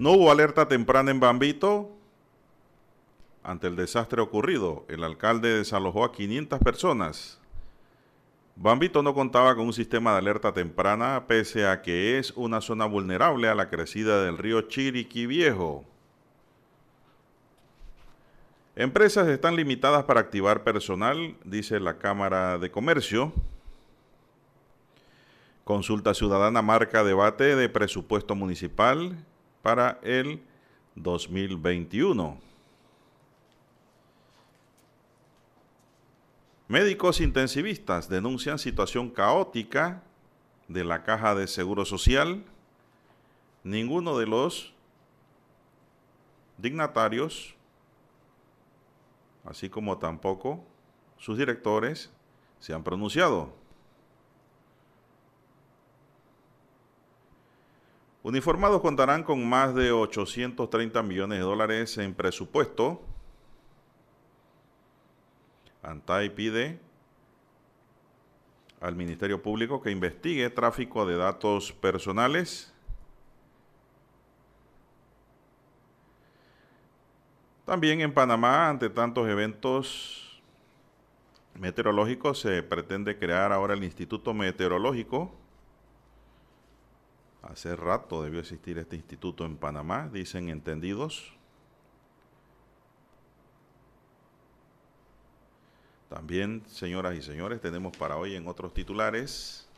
No hubo alerta temprana en Bambito ante el desastre ocurrido. El alcalde desalojó a 500 personas. Bambito no contaba con un sistema de alerta temprana pese a que es una zona vulnerable a la crecida del río Chiriquí Viejo. Empresas están limitadas para activar personal, dice la Cámara de Comercio. Consulta Ciudadana marca debate de presupuesto municipal para el 2021. Médicos intensivistas denuncian situación caótica de la caja de seguro social. Ninguno de los dignatarios, así como tampoco sus directores, se han pronunciado. Uniformados contarán con más de 830 millones de dólares en presupuesto. ANTAI pide al Ministerio Público que investigue tráfico de datos personales. También en Panamá, ante tantos eventos meteorológicos, se pretende crear ahora el Instituto Meteorológico Hace rato debió existir este instituto en Panamá, dicen entendidos. También, señoras y señores, tenemos para hoy en otros titulares.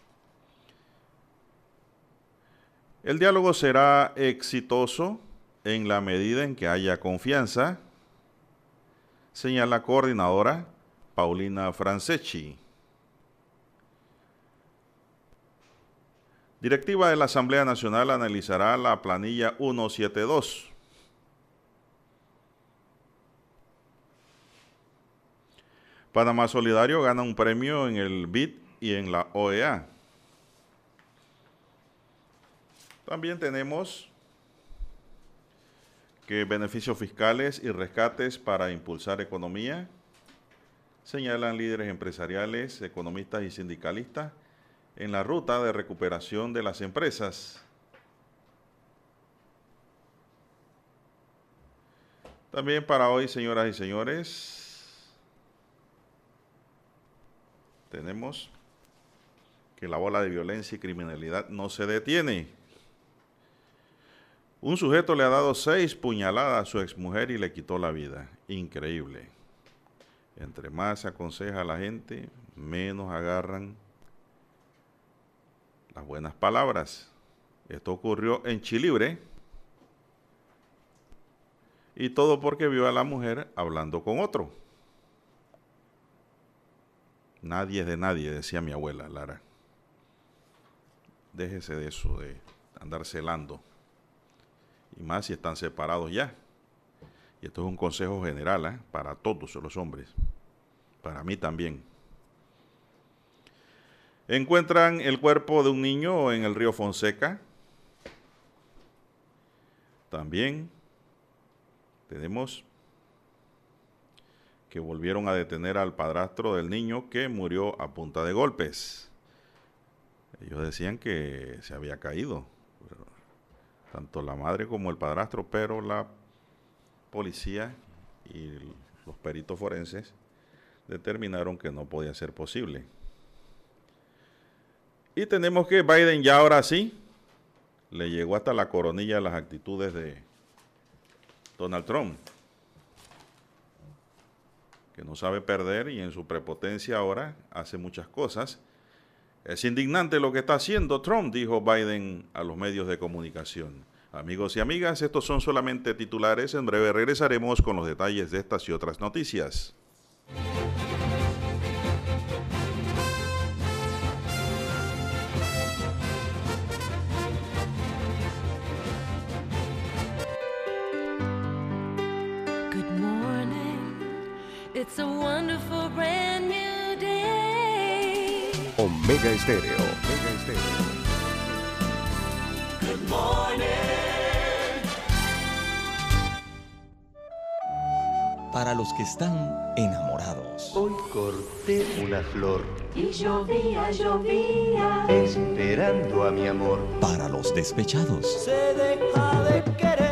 El diálogo será exitoso en la medida en que haya confianza, señala coordinadora Paulina Franceschi. Directiva de la Asamblea Nacional analizará la planilla 172. Panamá Solidario gana un premio en el BID y en la OEA. También tenemos que beneficios fiscales y rescates para impulsar economía, señalan líderes empresariales, economistas y sindicalistas en la ruta de recuperación de las empresas. También para hoy, señoras y señores, tenemos que la bola de violencia y criminalidad no se detiene. Un sujeto le ha dado seis puñaladas a su exmujer y le quitó la vida. Increíble. Entre más se aconseja a la gente, menos agarran las buenas palabras. Esto ocurrió en Chilibre. Y todo porque vio a la mujer hablando con otro. Nadie es de nadie, decía mi abuela Lara. Déjese de eso, de andar celando. Y más si están separados ya. Y esto es un consejo general ¿eh? para todos los hombres. Para mí también. Encuentran el cuerpo de un niño en el río Fonseca. También tenemos que volvieron a detener al padrastro del niño que murió a punta de golpes. Ellos decían que se había caído, tanto la madre como el padrastro, pero la policía y los peritos forenses determinaron que no podía ser posible. Y tenemos que Biden ya ahora sí le llegó hasta la coronilla las actitudes de Donald Trump, que no sabe perder y en su prepotencia ahora hace muchas cosas. Es indignante lo que está haciendo Trump, dijo Biden a los medios de comunicación. Amigos y amigas, estos son solamente titulares. En breve regresaremos con los detalles de estas y otras noticias. It's a wonderful brand new day. Omega Estéreo. Omega Estéreo. Good morning. Para los que están enamorados. Hoy corté una flor. Y llovía, llovía. Esperando a mi amor. Para los despechados. Se deja de querer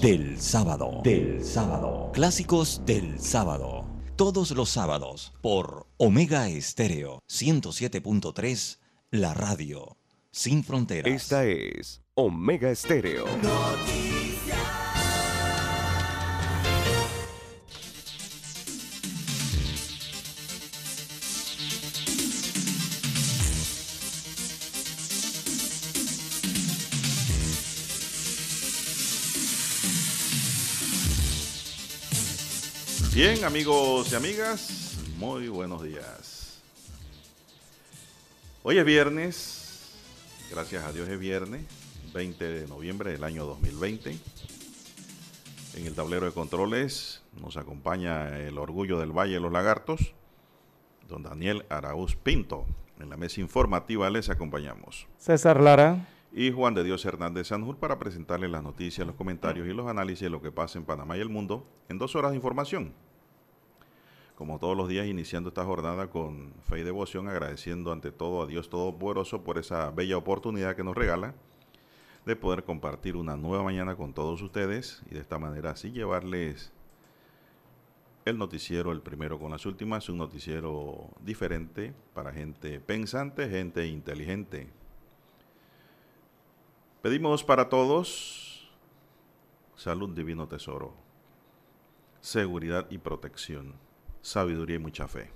del sábado. Del sábado. Clásicos del sábado. Todos los sábados por Omega Estéreo 107.3, la radio sin fronteras. Esta es Omega Estéreo. Bien, amigos y amigas, muy buenos días. Hoy es viernes, gracias a Dios es viernes, 20 de noviembre del año 2020. En el tablero de controles nos acompaña el orgullo del Valle de los Lagartos, don Daniel Araúz Pinto. En la mesa informativa les acompañamos. César Lara. Y Juan de Dios Hernández Sanjur para presentarles las noticias, los comentarios y los análisis de lo que pasa en Panamá y el mundo en dos horas de información como todos los días, iniciando esta jornada con fe y devoción, agradeciendo ante todo a Dios Todopoderoso por esa bella oportunidad que nos regala de poder compartir una nueva mañana con todos ustedes y de esta manera así llevarles el noticiero, el primero con las últimas, un noticiero diferente para gente pensante, gente inteligente. Pedimos para todos salud, divino tesoro, seguridad y protección sabiduría y mucha fe.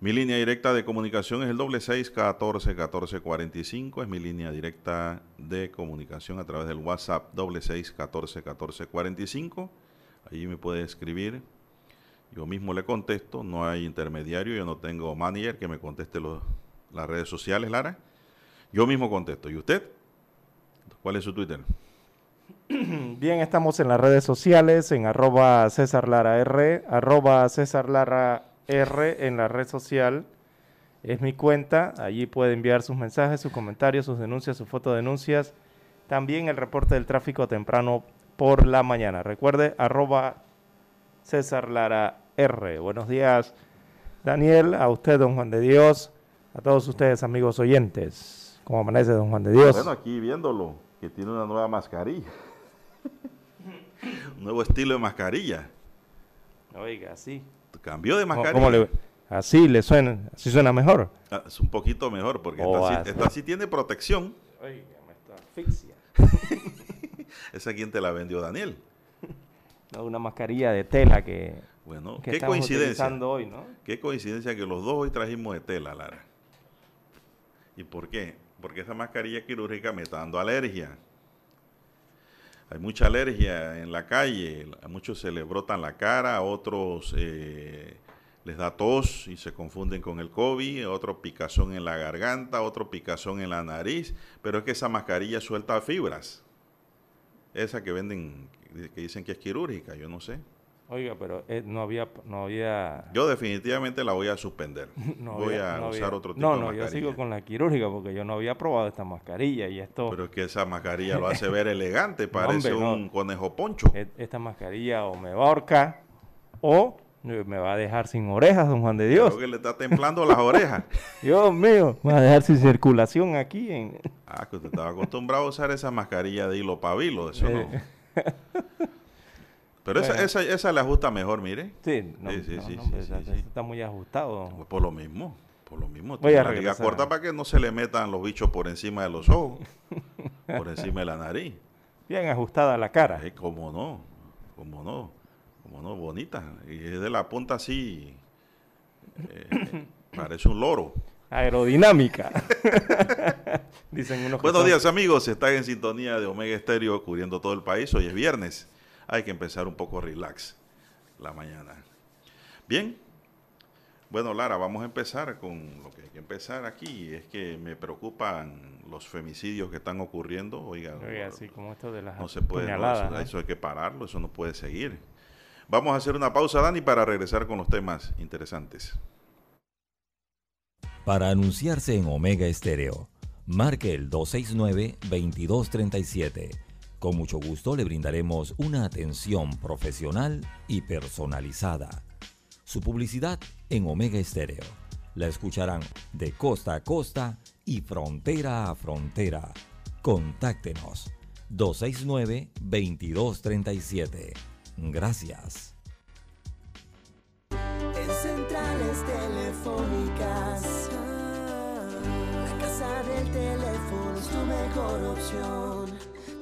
Mi línea directa de comunicación es el doble seis catorce catorce cuarenta y cinco. Es mi línea directa de comunicación a través del WhatsApp doble seis catorce catorce cuarenta y cinco. Allí me puede escribir. Yo mismo le contesto. No hay intermediario. Yo no tengo manager que me conteste los, las redes sociales, Lara. Yo mismo contesto. ¿Y usted? ¿Cuál es su Twitter? Bien, estamos en las redes sociales, en arroba César Lara R, arroba César Lara R en la red social. Es mi cuenta, allí puede enviar sus mensajes, sus comentarios, sus denuncias, sus fotodenuncias. También el reporte del tráfico temprano por la mañana. Recuerde, arroba César Lara R. Buenos días, Daniel, a usted, don Juan de Dios, a todos ustedes, amigos oyentes. ¿Cómo amanece, don Juan de Dios? Bueno, aquí viéndolo, que tiene una nueva mascarilla. Un nuevo estilo de mascarilla. Oiga, así. Cambió de ¿Cómo- mascarilla. cómo le- así le suena, así suena mejor. Ah, Es un poquito mejor porque Oh, esta, sí, así. esta sí tiene protección. Oiga, me está asfixia. ¿Esa quién te la vendió, Daniel? No, una mascarilla de tela que, Bueno, que qué coincidencia. hoy, ¿no? Qué coincidencia que los dos hoy trajimos de tela, Lara. ¿Y por qué? Porque esa mascarilla quirúrgica me está dando alergia. Hay mucha alergia en la calle, a muchos se les brotan la cara, a otros eh, les da tos y se confunden con el COVID, otro picazón en la garganta, otro picazón en la nariz, pero es que esa mascarilla suelta fibras. Esa que venden, que dicen que es quirúrgica, yo no sé. Oiga, pero eh, no había, no había, Yo definitivamente la voy a suspender. no voy había- a no usar había- otro tipo No, de no, mascarilla. yo sigo con la quirúrgica porque yo no había probado esta mascarilla y esto, Pero es que esa mascarilla lo hace ver elegante, parece hombre, no. un conejo poncho. e- esta mascarilla o me va a ahorcar o me va a dejar sin orejas, don Juan de Dios. Creo que le está templando las orejas. Dios mío, me va a dejar sin circulación aquí en... Ah, que usted estaba acostumbrado a usar esa mascarilla de hilo pabilo, eso no. Eh. Pero esa, Bueno. esa, esa le ajusta mejor, mire. Sí, no, Sí, sí, no, sí, no, sí, hombre, sí, está, muy ajustado. Pues por lo mismo, por lo mismo. Voy Tiene a la regresar. corta para que no se le metan los bichos por encima de los ojos, por encima de la nariz. Bien ajustada la cara. Ay, cómo no, cómo no, cómo no, bonita. Y es de la punta así, eh, parece un loro. Aerodinámica. Dicen unos Buenos días amigos, están en sintonía de Omega Estéreo cubriendo todo el país. Hoy es viernes, hay que empezar un poco relax la mañana. Bien, Bueno, Lara, vamos a empezar con lo que hay que empezar aquí. Es que me preocupan los femicidios que están ocurriendo. Oiga, Oiga, así como esto de las no se puede, no, eso, ¿no? eso hay que pararlo, eso no puede seguir. Vamos a hacer una pausa, Dani, para regresar con los temas interesantes. Para anunciarse en Omega Estéreo, marque el 269-2237. Con mucho gusto le brindaremos una atención profesional y personalizada. Su publicidad en Omega Estéreo. La escucharán de costa a costa y frontera a frontera. Contáctenos 269-2237. Gracias. En centrales telefónicas, la casa del teléfono es tu mejor opción.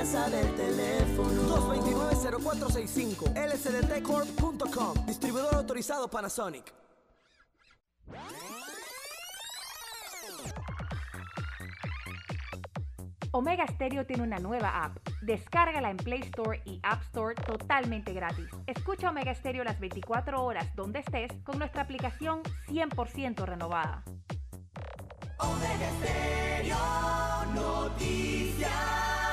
Casa del teléfono. 229-0465 lsdtcorp.com Distribuidor autorizado Panasonic. Omega Stereo tiene una nueva app. Descárgala en Play Store y App Store totalmente gratis. Escucha Omega Stereo las 24 horas donde estés con nuestra aplicación 100% renovada. Omega Stereo Noticias.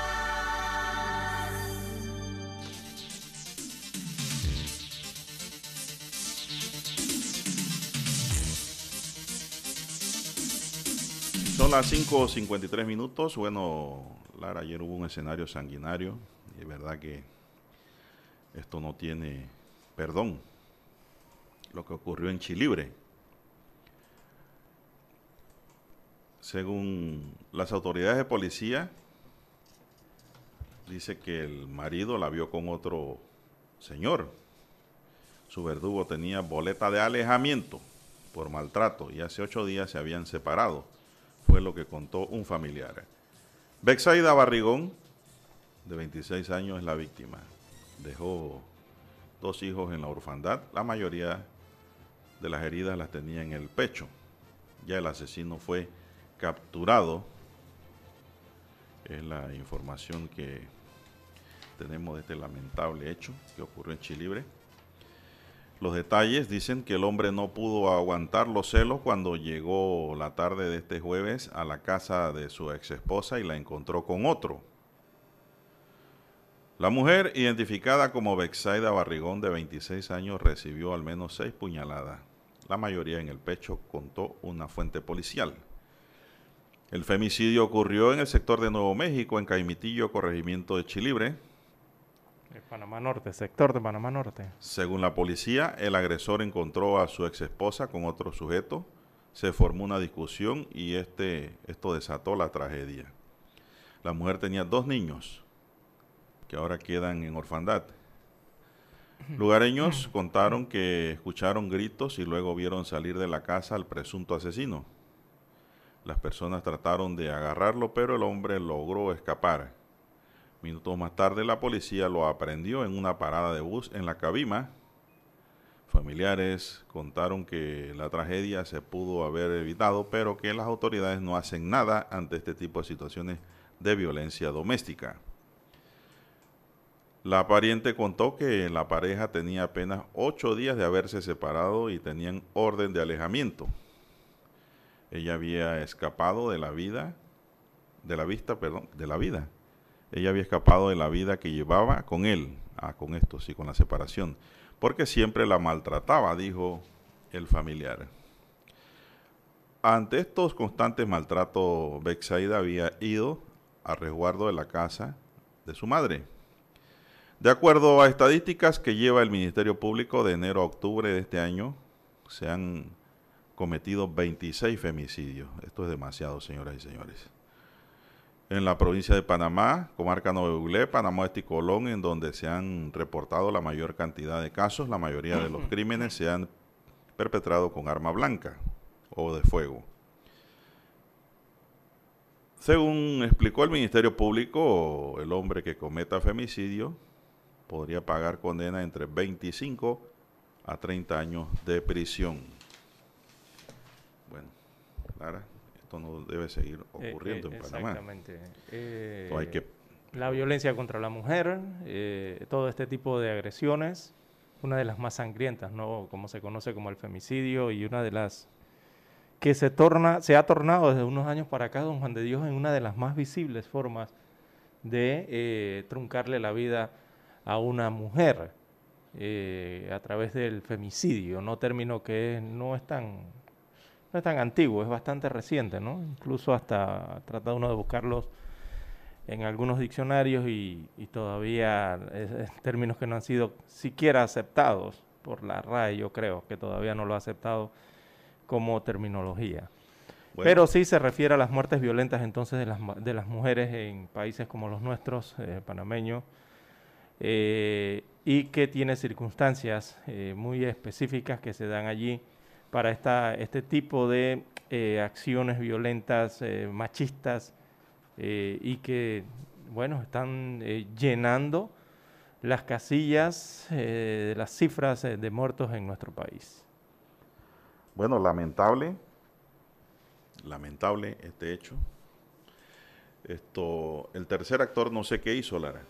Son las 5.53 minutos. Bueno, Lara, ayer hubo un escenario sanguinario. Y es verdad que esto no tiene perdón. Lo que ocurrió en Chilibre. Según las autoridades de policía, dice que el marido la vio con otro señor. Su verdugo tenía boleta de alejamiento por maltrato y hace ocho días se habían separado fue lo que contó un familiar. Bexaida Barrigón, de 26 años, es la víctima. Dejó dos hijos en la orfandad. La mayoría de las heridas las tenía en el pecho. Ya el asesino fue capturado. Es la información que tenemos de este lamentable hecho que ocurrió en Chilibre. Los detalles dicen que el hombre no pudo aguantar los celos cuando llegó la tarde de este jueves a la casa de su ex esposa y la encontró con otro. La mujer, identificada como Bexaida Barrigón, de 26 años, recibió al menos seis puñaladas, la mayoría en el pecho, contó una fuente policial. El femicidio ocurrió en el sector de Nuevo México, en Caimitillo, corregimiento de Chilibre, Panamá Norte, sector de Panamá Norte. Según la policía, el agresor encontró a su ex esposa con otro sujeto, se formó una discusión y este, esto desató la tragedia. La mujer tenía dos niños que ahora quedan en orfandad. Lugareños contaron que escucharon gritos y luego vieron salir de la casa al presunto asesino. Las personas trataron de agarrarlo, pero el hombre logró escapar. Minutos más tarde la policía lo aprendió en una parada de bus en la Cabima. Familiares contaron que la tragedia se pudo haber evitado, pero que las autoridades no hacen nada ante este tipo de situaciones de violencia doméstica. La pariente contó que la pareja tenía apenas ocho días de haberse separado y tenían orden de alejamiento. Ella había escapado de la vida, de la vista, perdón, de la vida. Ella había escapado de la vida que llevaba con él, ah, con esto, sí, con la separación, porque siempre la maltrataba, dijo el familiar. Ante estos constantes maltratos, Bexaida había ido a resguardo de la casa de su madre. De acuerdo a estadísticas que lleva el Ministerio Público de enero a octubre de este año, se han cometido 26 femicidios. Esto es demasiado, señoras y señores. En la provincia de Panamá, comarca Nuevo Uglé, Panamá Este y Colón, en donde se han reportado la mayor cantidad de casos, la mayoría de los crímenes se han perpetrado con arma blanca o de fuego. Según explicó el Ministerio Público, el hombre que cometa femicidio podría pagar condena entre 25 a 30 años de prisión. Bueno, Lara, esto no debe seguir Eh, ocurriendo eh, en Panamá. Exactamente. Eh, hay que La violencia contra la mujer, todo este tipo de agresiones, una de las más sangrientas, ¿no? Como se conoce como el femicidio y una de las que se torna, se ha tornado desde unos años para acá, don Juan de Dios, en una de las más visibles formas de eh, truncarle la vida a una mujer eh, a través del femicidio, no término que no es tan no es tan antiguo, es bastante reciente, ¿no? Incluso hasta trata uno de buscarlos en algunos diccionarios y, y todavía es, es términos que no han sido siquiera aceptados por la RAE, yo creo que todavía no lo ha aceptado como terminología. Bueno. Pero sí se refiere a las muertes violentas entonces de las, de las mujeres en países como los nuestros, eh, panameños, eh, y que tiene circunstancias eh, muy específicas que se dan allí para esta, este tipo de eh, acciones violentas, eh, machistas, eh, y que, bueno, están llenando las casillas de las cifras de muertos en nuestro país. Bueno, lamentable, lamentable este hecho. Esto, el tercer actor no sé qué hizo, Lara.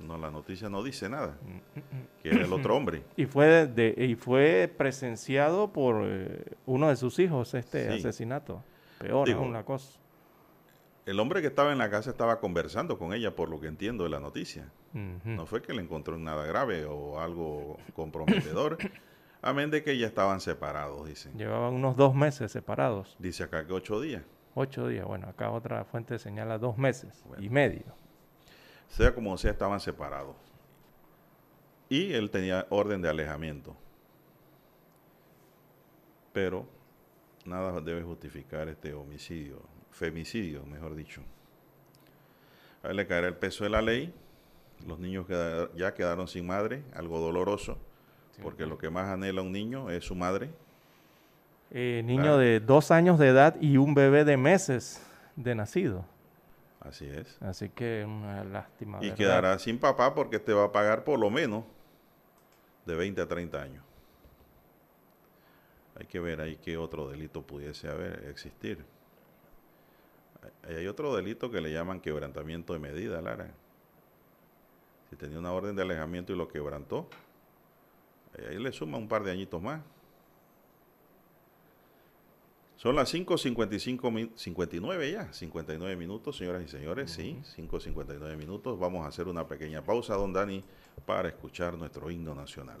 No, la noticia no dice nada. Que era el otro hombre. Y fue, de, y fue presenciado por eh, uno de sus hijos este Sí. asesinato. Peor Digo, aún la cosa. El hombre que estaba en la casa estaba conversando con ella, por lo que entiendo de la noticia. No fue que le encontró en nada grave o algo comprometedor. Amén de que ya estaban separados, dicen. Llevaban unos dos meses separados. Dice acá que ocho días. Ocho días. Bueno, acá otra fuente señala dos meses Bueno. y medio. Sea como sea, estaban separados. Y él tenía orden de alejamiento. Pero nada debe justificar este homicidio, femicidio, mejor dicho. A él le caerá el peso de la ley. Los niños ya quedaron sin madre, algo doloroso, porque lo que más anhela un niño es su madre. Eh, niño Claro. de dos años de edad y un bebé de meses de nacido. Así es. Así que una lástima. Y ¿verdad? quedará sin papá porque este va a pagar por lo menos de 20 a 30 años. Hay que ver ahí qué otro delito pudiese haber, existir. Hay- Hay otro delito que le llaman quebrantamiento de medida, Lara. Si tenía una orden de alejamiento y lo quebrantó, eh, ahí le suma un par de añitos más. Son las 5.55, min- 59 ya, 59 minutos, señoras y señores, sí, 5.59 minutos. Vamos a hacer una pequeña pausa, don Dani, para escuchar nuestro himno nacional.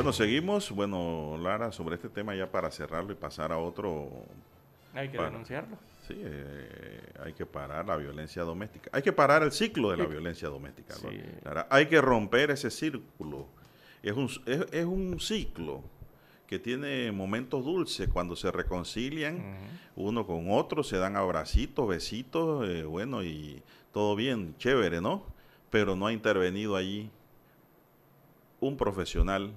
Bueno, seguimos. Bueno, Lara, sobre este tema ya para cerrarlo y pasar a otro. Hay que Para- denunciarlo. Sí, eh, hay que parar la violencia doméstica. Hay que parar el ciclo de la Sí. violencia doméstica. ¿no? Sí. Lara, Hay que romper ese círculo. Es un, es, es un ciclo que tiene momentos dulces cuando se reconcilian uno con otro, se dan abracitos, besitos, eh, bueno, y todo bien, chévere, ¿no? Pero no ha intervenido allí un profesional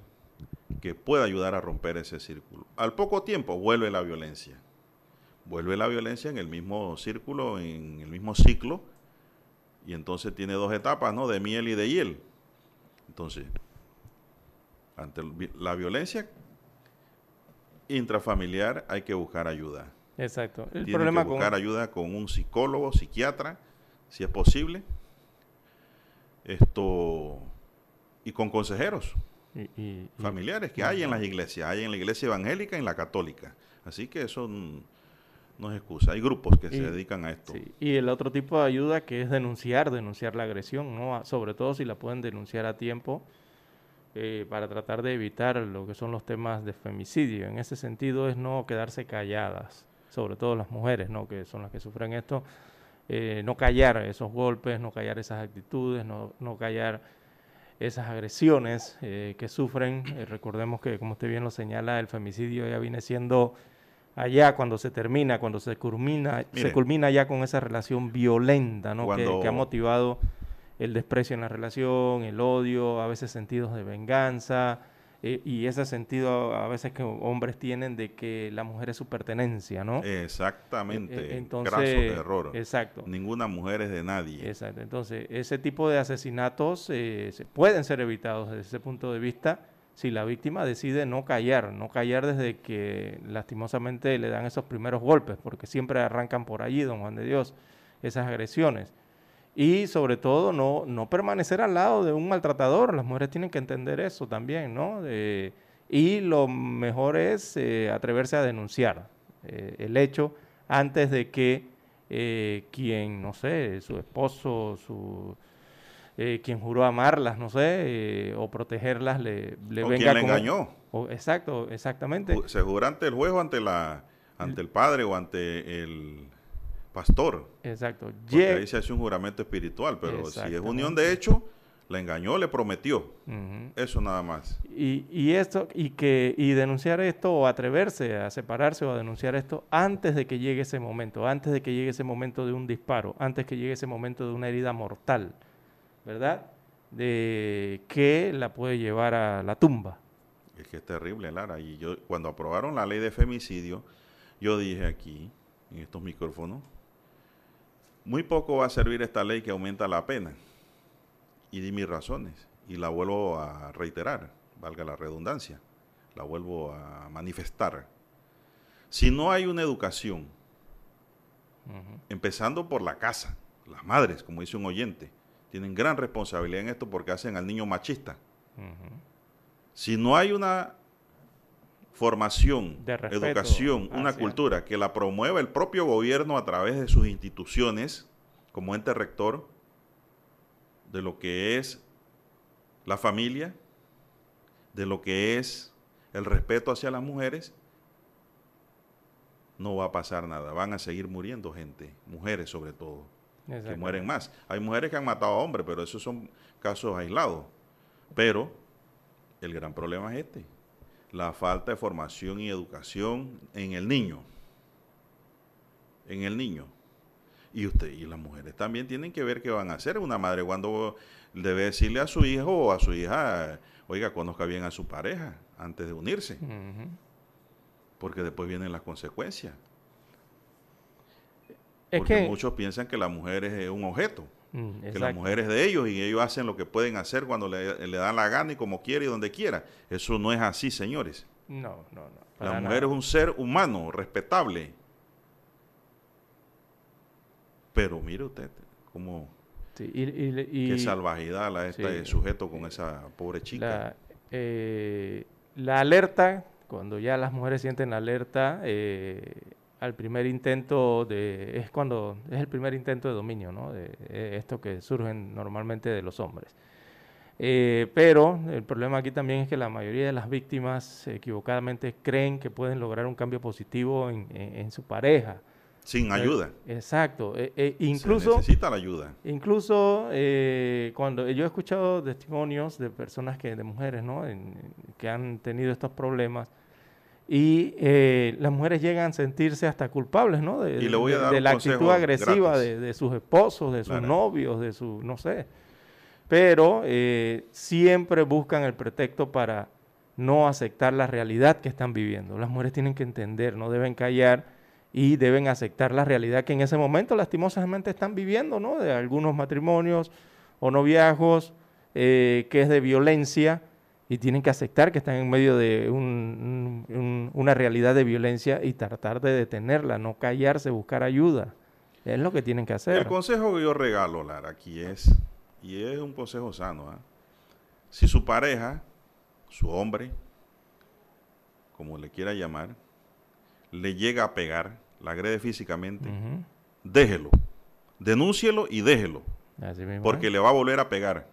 que pueda ayudar a romper ese círculo. Al poco tiempo vuelve la violencia. Vuelve la violencia en el mismo círculo, en el mismo ciclo, y entonces tiene dos etapas, ¿no? De miel y de hiel. Entonces, ante la violencia intrafamiliar hay que buscar ayuda. Exacto. El Tienen problema que con buscar ayuda con un psicólogo, psiquiatra, si es posible. Esto y con consejeros y- y- familiares que hay en las iglesias, hay en la iglesia evangélica y en la católica. Así que eso no es excusa. Hay grupos que Y- se dedican a esto. Sí, Y el otro tipo de ayuda que es denunciar, denunciar la agresión, ¿no? Sobre todo si la pueden denunciar a tiempo eh, para tratar de evitar lo que son los temas de femicidio. En ese sentido es no quedarse calladas, sobre todo las mujeres, ¿no? Que son las que sufren esto. eh, no callar esos golpes, no callar esas actitudes, no, no callar esas agresiones eh, que sufren. Eh, recordemos que, como usted bien lo señala, el femicidio ya viene siendo allá cuando se termina, cuando se culmina, se culmina ya con esa relación violenta, ¿no? Que, ha motivado el desprecio en la relación, el odio, a veces sentidos de venganza, eh, y ese sentido a veces que hombres tienen de que la mujer es su pertenencia, ¿no? Exactamente. Eh, eh, entonces, Graso error. exacto. Ninguna mujer es de nadie. Exacto. Entonces, ese tipo de asesinatos eh, se pueden ser evitados desde ese punto de vista si la víctima decide no callar, no callar desde que lastimosamente le dan esos primeros golpes, porque siempre arrancan por allí, don Juan de Dios, esas agresiones. Y sobre todo no, no permanecer al lado de un maltratador, las mujeres tienen que entender eso también, ¿no? De- y lo mejor es eh, atreverse a denunciar eh, el hecho antes de que eh, quien, no sé, su esposo, su, eh, quien juró amarlas, no sé, eh, o protegerlas, le, le O venga quien le engañó. o- exacto, exactamente. Se jura ante el juez o ante, la, ante el padre o ante el pastor. Exacto. Porque Lle- ahí se hace un juramento espiritual, pero si es unión de hecho, la engañó, le prometió. Eso nada más. Y, y esto, y que, y denunciar esto, o atreverse a separarse o a denunciar esto antes de que llegue ese momento, antes de que llegue ese momento de un disparo, antes que llegue ese momento de una herida mortal, ¿verdad? De que la puede llevar a la tumba. Es que es terrible, Lara. Y yo, cuando aprobaron la ley de femicidio, yo dije aquí, en estos micrófonos, muy poco va a servir esta ley que aumenta la pena. Y di mis razones. Y la vuelvo a reiterar, valga la redundancia. La vuelvo a manifestar. Si no hay una educación, empezando por la casa, las madres, como dice un oyente, tienen gran responsabilidad en esto porque hacen al niño machista. Si no hay una formación, De respeto educación, una hacia- cultura que la promueva el propio gobierno a través de sus instituciones como ente rector de lo que es la familia, de lo que es el respeto hacia las mujeres, no va a pasar nada. Van a seguir muriendo gente, mujeres sobre todo, que mueren más. Hay mujeres que han matado a hombres, pero esos son casos aislados. Pero el gran problema es este, la falta de formación y educación en el niño. En el niño. Y usted y las mujeres también tienen que ver qué van a hacer. Una madre cuando debe decirle a su hijo o a su hija, oiga, conozca bien a su pareja antes de unirse, porque después vienen las consecuencias. Es Porque que- muchos piensan que la mujer es un objeto, Mm, que la mujer es de ellos y ellos hacen lo que pueden hacer cuando le, le dan la gana y como quiere y donde quiera. Eso no es así, señores. No, no, no. La mujer nada. es un ser humano, respetable. Pero mire usted, cómo Sí, y, y- y- qué salvajidad la este Sí. sujeto con esa pobre chica. La, eh, la alerta, cuando ya las mujeres sienten alerta, eh, al primer intento de, es cuando, es el primer intento de dominio, ¿no? De, eh, esto que surgen normalmente de los hombres. Eh, pero el problema aquí también es que la mayoría de las víctimas equivocadamente creen que pueden lograr un cambio positivo en, en- en su pareja. Sin Eh, ayuda. Exacto. eh, Se incluso necesita la ayuda. Incluso cuando yo he escuchado testimonios de personas que, de mujeres, ¿no? En- que han tenido estos problemas y eh, las mujeres llegan a sentirse hasta culpables, ¿no? De, Y le voy a de- dar de un la actitud agresiva de, de sus esposos, de sus Claro. novios, de su, no sé. Pero eh, siempre buscan el pretexto para no aceptar la realidad que están viviendo. Las mujeres tienen que entender, no deben callar y deben aceptar la realidad que en ese momento lastimosamente están viviendo, ¿no? De algunos matrimonios o noviazgos, eh, que es de violencia y tienen que aceptar que están en medio de un- un- un- una realidad de violencia y tratar de detenerla, no callarse, buscar ayuda. Es lo que tienen que hacer. El consejo que yo regalo, Lara, aquí es, y es un consejo sano, ¿ah? si su pareja, su hombre, como le quiera llamar, le llega a pegar, la agrede físicamente, déjelo, denúncielo y déjelo, Así mismo porque es. le va a volver a pegar.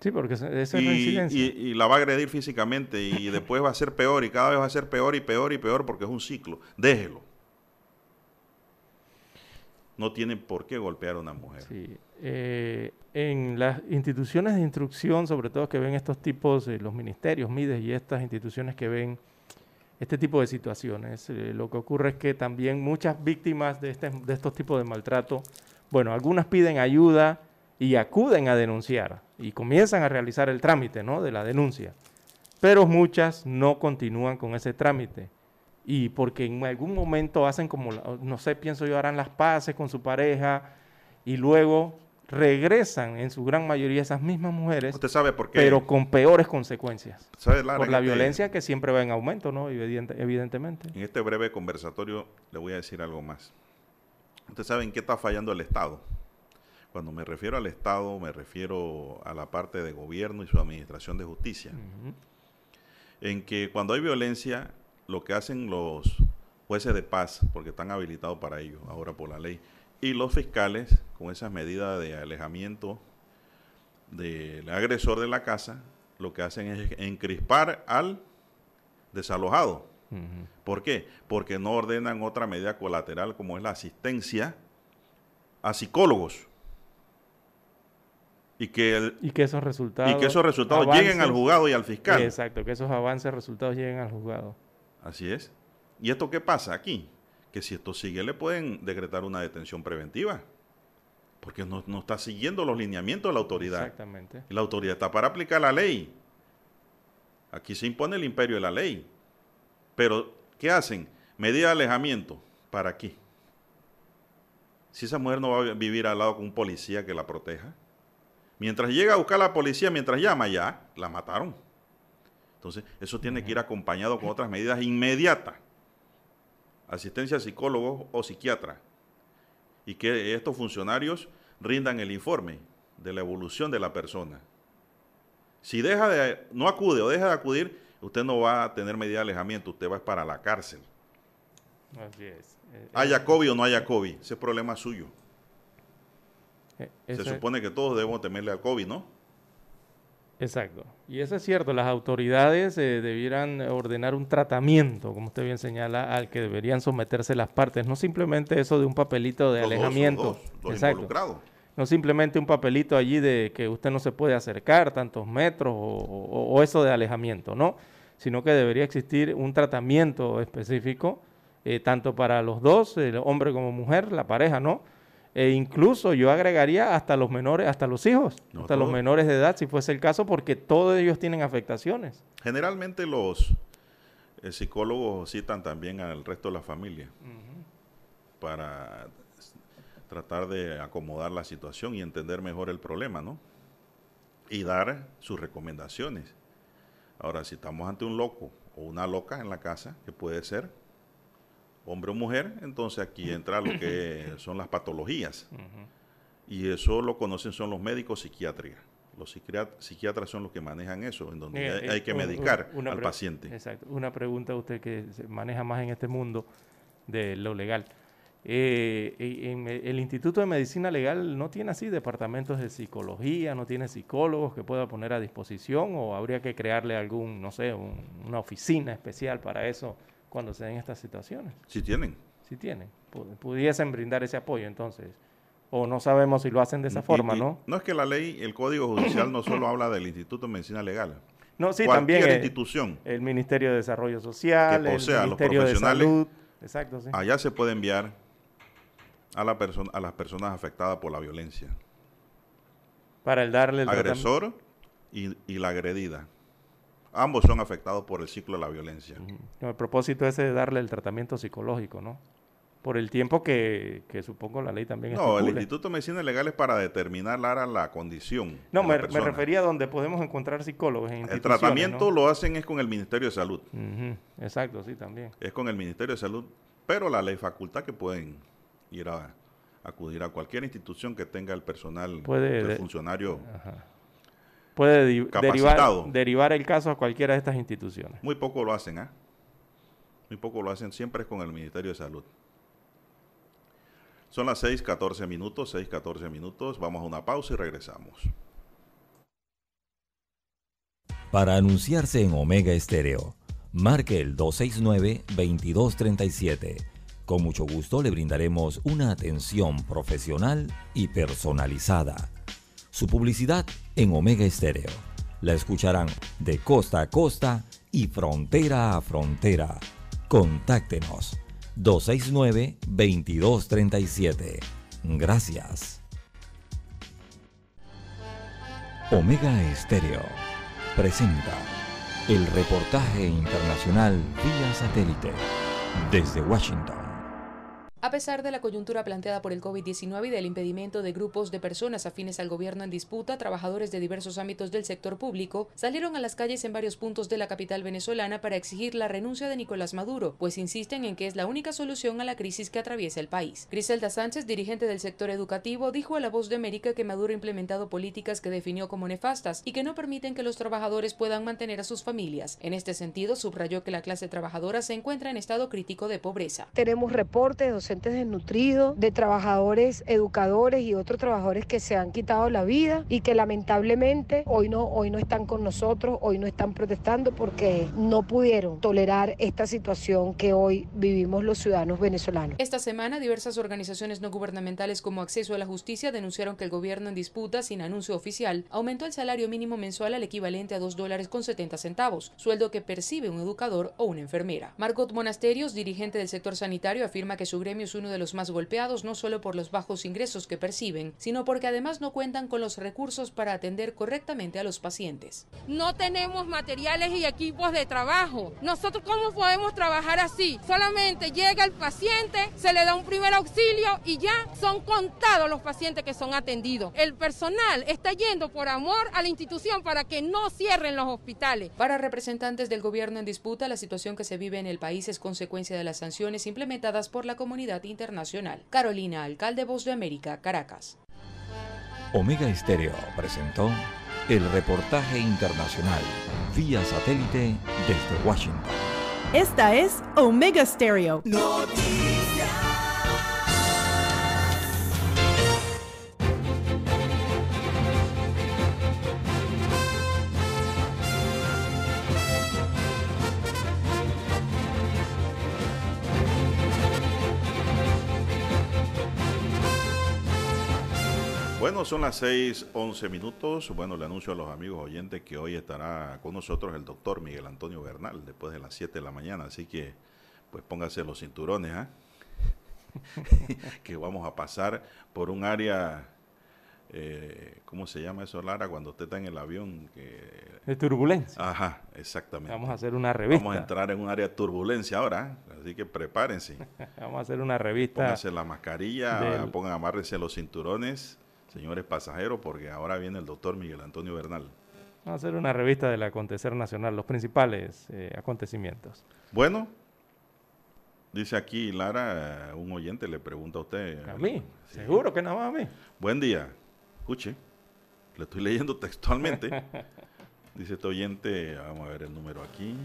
Sí, porque esa es Y, reincidencia. y- y la va a agredir físicamente y después va a ser peor y cada vez va a ser peor y peor y peor porque es un ciclo. Déjelo. No tienen por qué golpear a una mujer. Sí. Eh, en las instituciones de instrucción, sobre todo que ven estos tipos, eh, los ministerios, MIDES y estas instituciones que ven este tipo de situaciones, eh, lo que ocurre es que también muchas víctimas de, este- de estos tipos de maltrato, bueno, algunas piden ayuda y acuden a denunciar y comienzan a realizar el trámite ¿no? de la denuncia, pero muchas no continúan con ese trámite y porque en algún momento hacen como, no sé, pienso yo, harán las paces con su pareja y luego regresan en su gran mayoría esas mismas mujeres, Usted sabe por qué. pero con peores consecuencias. ¿Sabe, Lara, por la este- violencia que siempre va en aumento, ¿no? Evidente- evidentemente. En este breve conversatorio le voy a decir algo más. Usted sabe en qué está fallando el Estado. Cuando me refiero al Estado, me refiero a la parte de gobierno y su administración de justicia. En que cuando hay violencia, lo que hacen los jueces de paz, porque están habilitados para ello ahora por la ley, y los fiscales, con esas medidas de alejamiento del agresor de la casa, lo que hacen es encrispar al desalojado. ¿Por qué? Porque no ordenan otra medida colateral como es la asistencia a psicólogos. Y que, el- Y que esos resultados. y que esos resultados lleguen al avances- juzgado y al fiscal. Exacto, que esos avances, resultados lleguen al juzgado. Así es. ¿Y esto qué pasa aquí? Que si esto sigue le pueden decretar una detención preventiva. Porque no, no está siguiendo los lineamientos de la autoridad. Exactamente. Y la autoridad está para aplicar la ley. Aquí se impone el imperio de la ley. Pero, ¿qué hacen? Medida de alejamiento. ¿Para qué? Si esa mujer no va a vivir al lado con un policía que la proteja. Mientras llega a buscar a la policía, mientras llama ya, la mataron. Entonces, eso tiene que ir acompañado con otras medidas inmediatas. Asistencia a psicólogo o psiquiatra. Y que estos funcionarios rindan el informe de la evolución de la persona. Si deja de, no acude o deja de acudir, usted no va a tener medida de alejamiento, usted va para la cárcel. Así es. Eh, Haya COVID o no haya COVID, ese es problema suyo. Eh, Se supone que todos debemos temerle al COVID, ¿no? Exacto. Y eso es cierto, las autoridades eh, debieran ordenar un tratamiento, como usted bien señala, al que deberían someterse las partes, no simplemente eso de un papelito de Los dos, alejamiento. los dos, los Exacto. involucrados. No simplemente un papelito allí de que usted no se puede acercar tantos metros o, o- o eso de alejamiento, ¿no? Sino que debería existir un tratamiento específico, eh, tanto para los dos, el hombre como mujer, la pareja, ¿no? E incluso yo agregaría hasta los menores, hasta los hijos, No, hasta los menores de edad, si fuese el caso, porque todos ellos tienen afectaciones. Generalmente los eh, psicólogos citan también al resto de la familia para tratar de acomodar la situación y entender mejor el problema, ¿no? Y dar sus recomendaciones. Ahora, si estamos ante un loco o una loca en la casa, que puede ser hombre o mujer, entonces aquí entra lo que son las patologías. Y eso lo conocen son los médicos psiquiatras. Los psiquiat- psiquiatras son los que manejan eso, en donde hay, eh, hay que medicar una al paciente. Exacto. Una pregunta a usted que se maneja más en este mundo de lo legal. Eh, e- en el Instituto de Medicina Legal no tiene así departamentos de psicología, no tiene psicólogos que pueda poner a disposición o habría que crearle algún, no sé, un- una oficina especial para eso cuando se den estas situaciones. Si tienen. Si tienen, pu- pudiesen brindar ese apoyo entonces. O no sabemos si lo hacen de esa Y- forma, y- ¿no? No es que la ley, el Código Judicial no solo habla del Instituto de Medicina Legal. No, sí, Cualquier también. eh, institución El Ministerio de Desarrollo Social, que el posea los Ministerio de profesionales, Salud. Exacto, sí. allá se puede enviar a, la persona, a las personas afectadas por la violencia. Para el darle el. Agresor y, y la agredida. Ambos son afectados por el ciclo de la violencia. No, el propósito ese de darle el tratamiento psicológico, ¿no? Por el tiempo que, que supongo la ley también No, el. Instituto de Medicina Legal es para determinar Lara, la condición. No, me, refería a donde podemos encontrar psicólogos en El tratamiento ¿no? lo hacen es con el Ministerio de Salud. Exacto, sí, también. Es con el Ministerio de Salud, pero la ley faculta que pueden ir a acudir a cualquier institución que tenga el personal, Puede el funcionario. Puede derivar, derivar el caso a cualquiera de estas instituciones. Muy poco lo hacen, ¿ah? Muy poco lo hacen, siempre es con el Ministerio de Salud. Son las 6, 14 minutos, 6, 14 minutos. Vamos a una pausa y regresamos. Para anunciarse en Omega Estéreo, marque el 269-2237. Con mucho gusto le brindaremos una atención profesional y personalizada. Su publicidad en Omega Estéreo. La escucharán de costa a costa y frontera a frontera. Contáctenos 269-2237. Gracias. Omega Estéreo presenta el reportaje internacional vía satélite desde Washington. A pesar de la coyuntura planteada por el COVID-19 y del impedimento de grupos de personas afines al gobierno en disputa, trabajadores de diversos ámbitos del sector público salieron a las calles en varios puntos de la capital venezolana para exigir la renuncia de Nicolás Maduro, pues insisten en que es la única solución a la crisis que atraviesa el país. Griselda Sánchez, dirigente del sector educativo, dijo a La Voz de América que Maduro ha implementado políticas que definió como nefastas y que no permiten que los trabajadores puedan mantener a sus familias. En este sentido, subrayó que la clase trabajadora se encuentra en estado crítico de pobreza. Tenemos reportes de docentes desnutridos, de trabajadores, educadores y otros trabajadores que se han quitado la vida y que lamentablemente hoy no, hoy no están con nosotros, hoy no están protestando porque no pudieron tolerar esta situación que hoy vivimos los ciudadanos venezolanos. Esta semana, diversas organizaciones no gubernamentales como Acceso a la Justicia denunciaron que el gobierno en disputa, sin anuncio oficial, aumentó el salario mínimo mensual al equivalente a 2 dólares con 70 centavos, sueldo que percibe un educador o una enfermera. Margot Monasterios, dirigente del sector sanitario, afirma que su gremio es uno de los más golpeados no solo por los bajos ingresos que perciben, sino porque además no cuentan con los recursos para atender correctamente a los pacientes. No tenemos materiales y equipos de trabajo. Nosotros cómo podemos trabajar así? Solamente llega el paciente, se le da un primer auxilio y ya son contados los pacientes que son atendidos. El personal está yendo por amor a la institución para que no cierren los hospitales. Para representantes del gobierno en disputa, la situación que se vive en el país es consecuencia de las sanciones implementadas por la comunidad internacional. Carolina, alcalde Voz de América, Caracas. Omega Estéreo presentó el reportaje internacional vía satélite desde Washington. Esta es Omega Stereo. Bueno, son las 6, 11 minutos. Bueno, le anuncio a los amigos oyentes que hoy estará con nosotros el doctor Miguel Antonio Bernal después de las 7 de la mañana. Así que, pues póngase los cinturones, ¿ah? que vamos a pasar por un área eh, ¿cómo se llama eso, Lara? Cuando usted está en el avión. Que... De turbulencia. Ajá, exactamente. Vamos a hacer una revista. Vamos a entrar en un área de turbulencia ahora, ¿eh? así que prepárense. Vamos a hacer una revista. Pónganse la mascarilla, del- pongan, amárrense los cinturones, señores pasajeros, porque ahora viene el doctor Miguel Antonio Bernal. Vamos a hacer una revista del acontecer nacional, los principales eh, acontecimientos. Bueno, dice aquí Lara, eh, un oyente le pregunta a usted. A mí, seguro que nada más a mí. Buen día. Escuche, le estoy leyendo textualmente. Dice este oyente, vamos a ver el número aquí,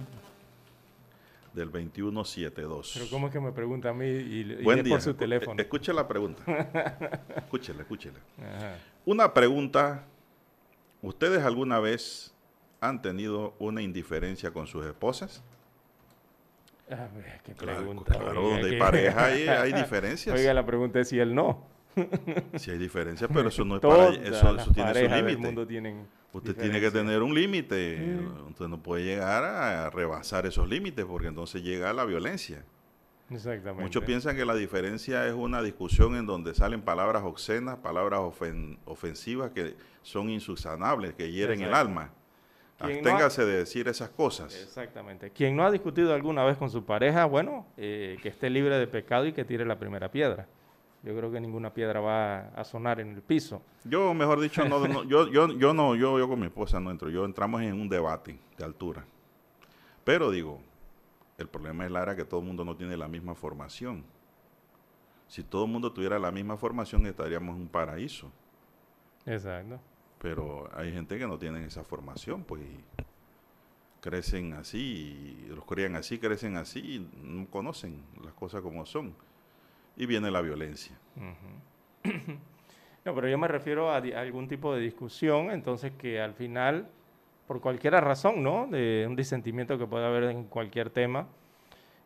del 2172. Pero ¿cómo es que me pregunta a mí y, y Buen es día. por su Escu- teléfono? Escuche la pregunta. escúchela, escúchela. Ajá. Una pregunta. ¿Ustedes alguna vez han tenido una indiferencia con sus esposas? A ver, qué Claro, pregunta. claro, oiga, donde hay que- pareja hay- hay diferencias. Oiga, la pregunta es si él no. Sí hay diferencias, pero eso no es para... Eso, eso tiene su límite. Usted tiene que tener un límite. Mm. Usted no puede llegar a rebasar esos límites porque entonces llega la violencia. Exactamente. Muchos piensan que la diferencia es una discusión en donde salen palabras obscenas, palabras ofen- ofensivas que son insubsanables, que hieren el alma. Quien no ha- Absténgase de decir esas cosas. Exactamente. Quien no ha discutido alguna vez con su pareja, bueno, eh, que esté libre de pecado y que tire la primera piedra. Yo creo que ninguna piedra va a sonar en el piso. Yo, mejor dicho, no, no, yo, yo, yo no, yo, yo con mi esposa no entro. Yo entramos en un debate de altura. Pero digo, el problema es Lara que todo el mundo no tiene la misma formación. Si todo el mundo tuviera la misma formación, estaríamos en un paraíso. Exacto. Pero hay gente que no tiene esa formación, pues y crecen así, y los crían así, crecen así, y no conocen las cosas como son. Y viene la violencia. No, pero yo me refiero a, a algún tipo de discusión, entonces que al final, por cualquier razón, ¿no? De un disentimiento que pueda haber en cualquier tema,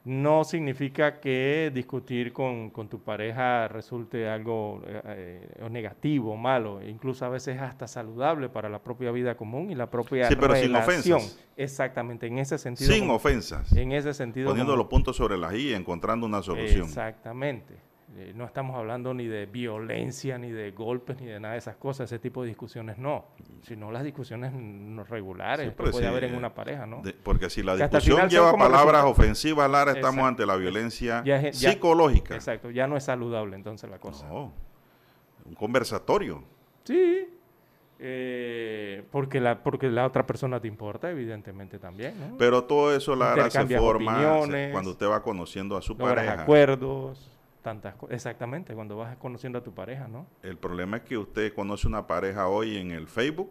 no significa que discutir con, con tu pareja resulte algo eh, eh, negativo, malo, incluso a veces hasta saludable para la propia vida común y la propia Sí, pero sin relación. ofensas. Exactamente, en ese sentido. Sin como- ofensas. En ese sentido. Poniendo como- los puntos sobre las i y encontrando una solución. Exactamente. Eh, no estamos hablando ni de violencia, ni de golpes, ni de nada de esas cosas. Ese tipo de discusiones no. Sino las discusiones no regulares Sí, que puede sí, haber en eh, una pareja, ¿no? de- porque si la Que discusión lleva palabras ofensivas, Lara, estamos ante la violencia Ya es- ya- psicológica. Exacto, ya no es saludable entonces la cosa. No, un conversatorio. Sí. Eh, porque, la, porque la otra persona te importa, evidentemente también. ¿no? Pero todo eso, Lara, se forma se- cuando usted va conociendo a su pareja. acuerdos, tantas cosas. Exactamente, cuando vas conociendo a tu pareja, ¿no? El problema es que usted conoce una pareja hoy en el Facebook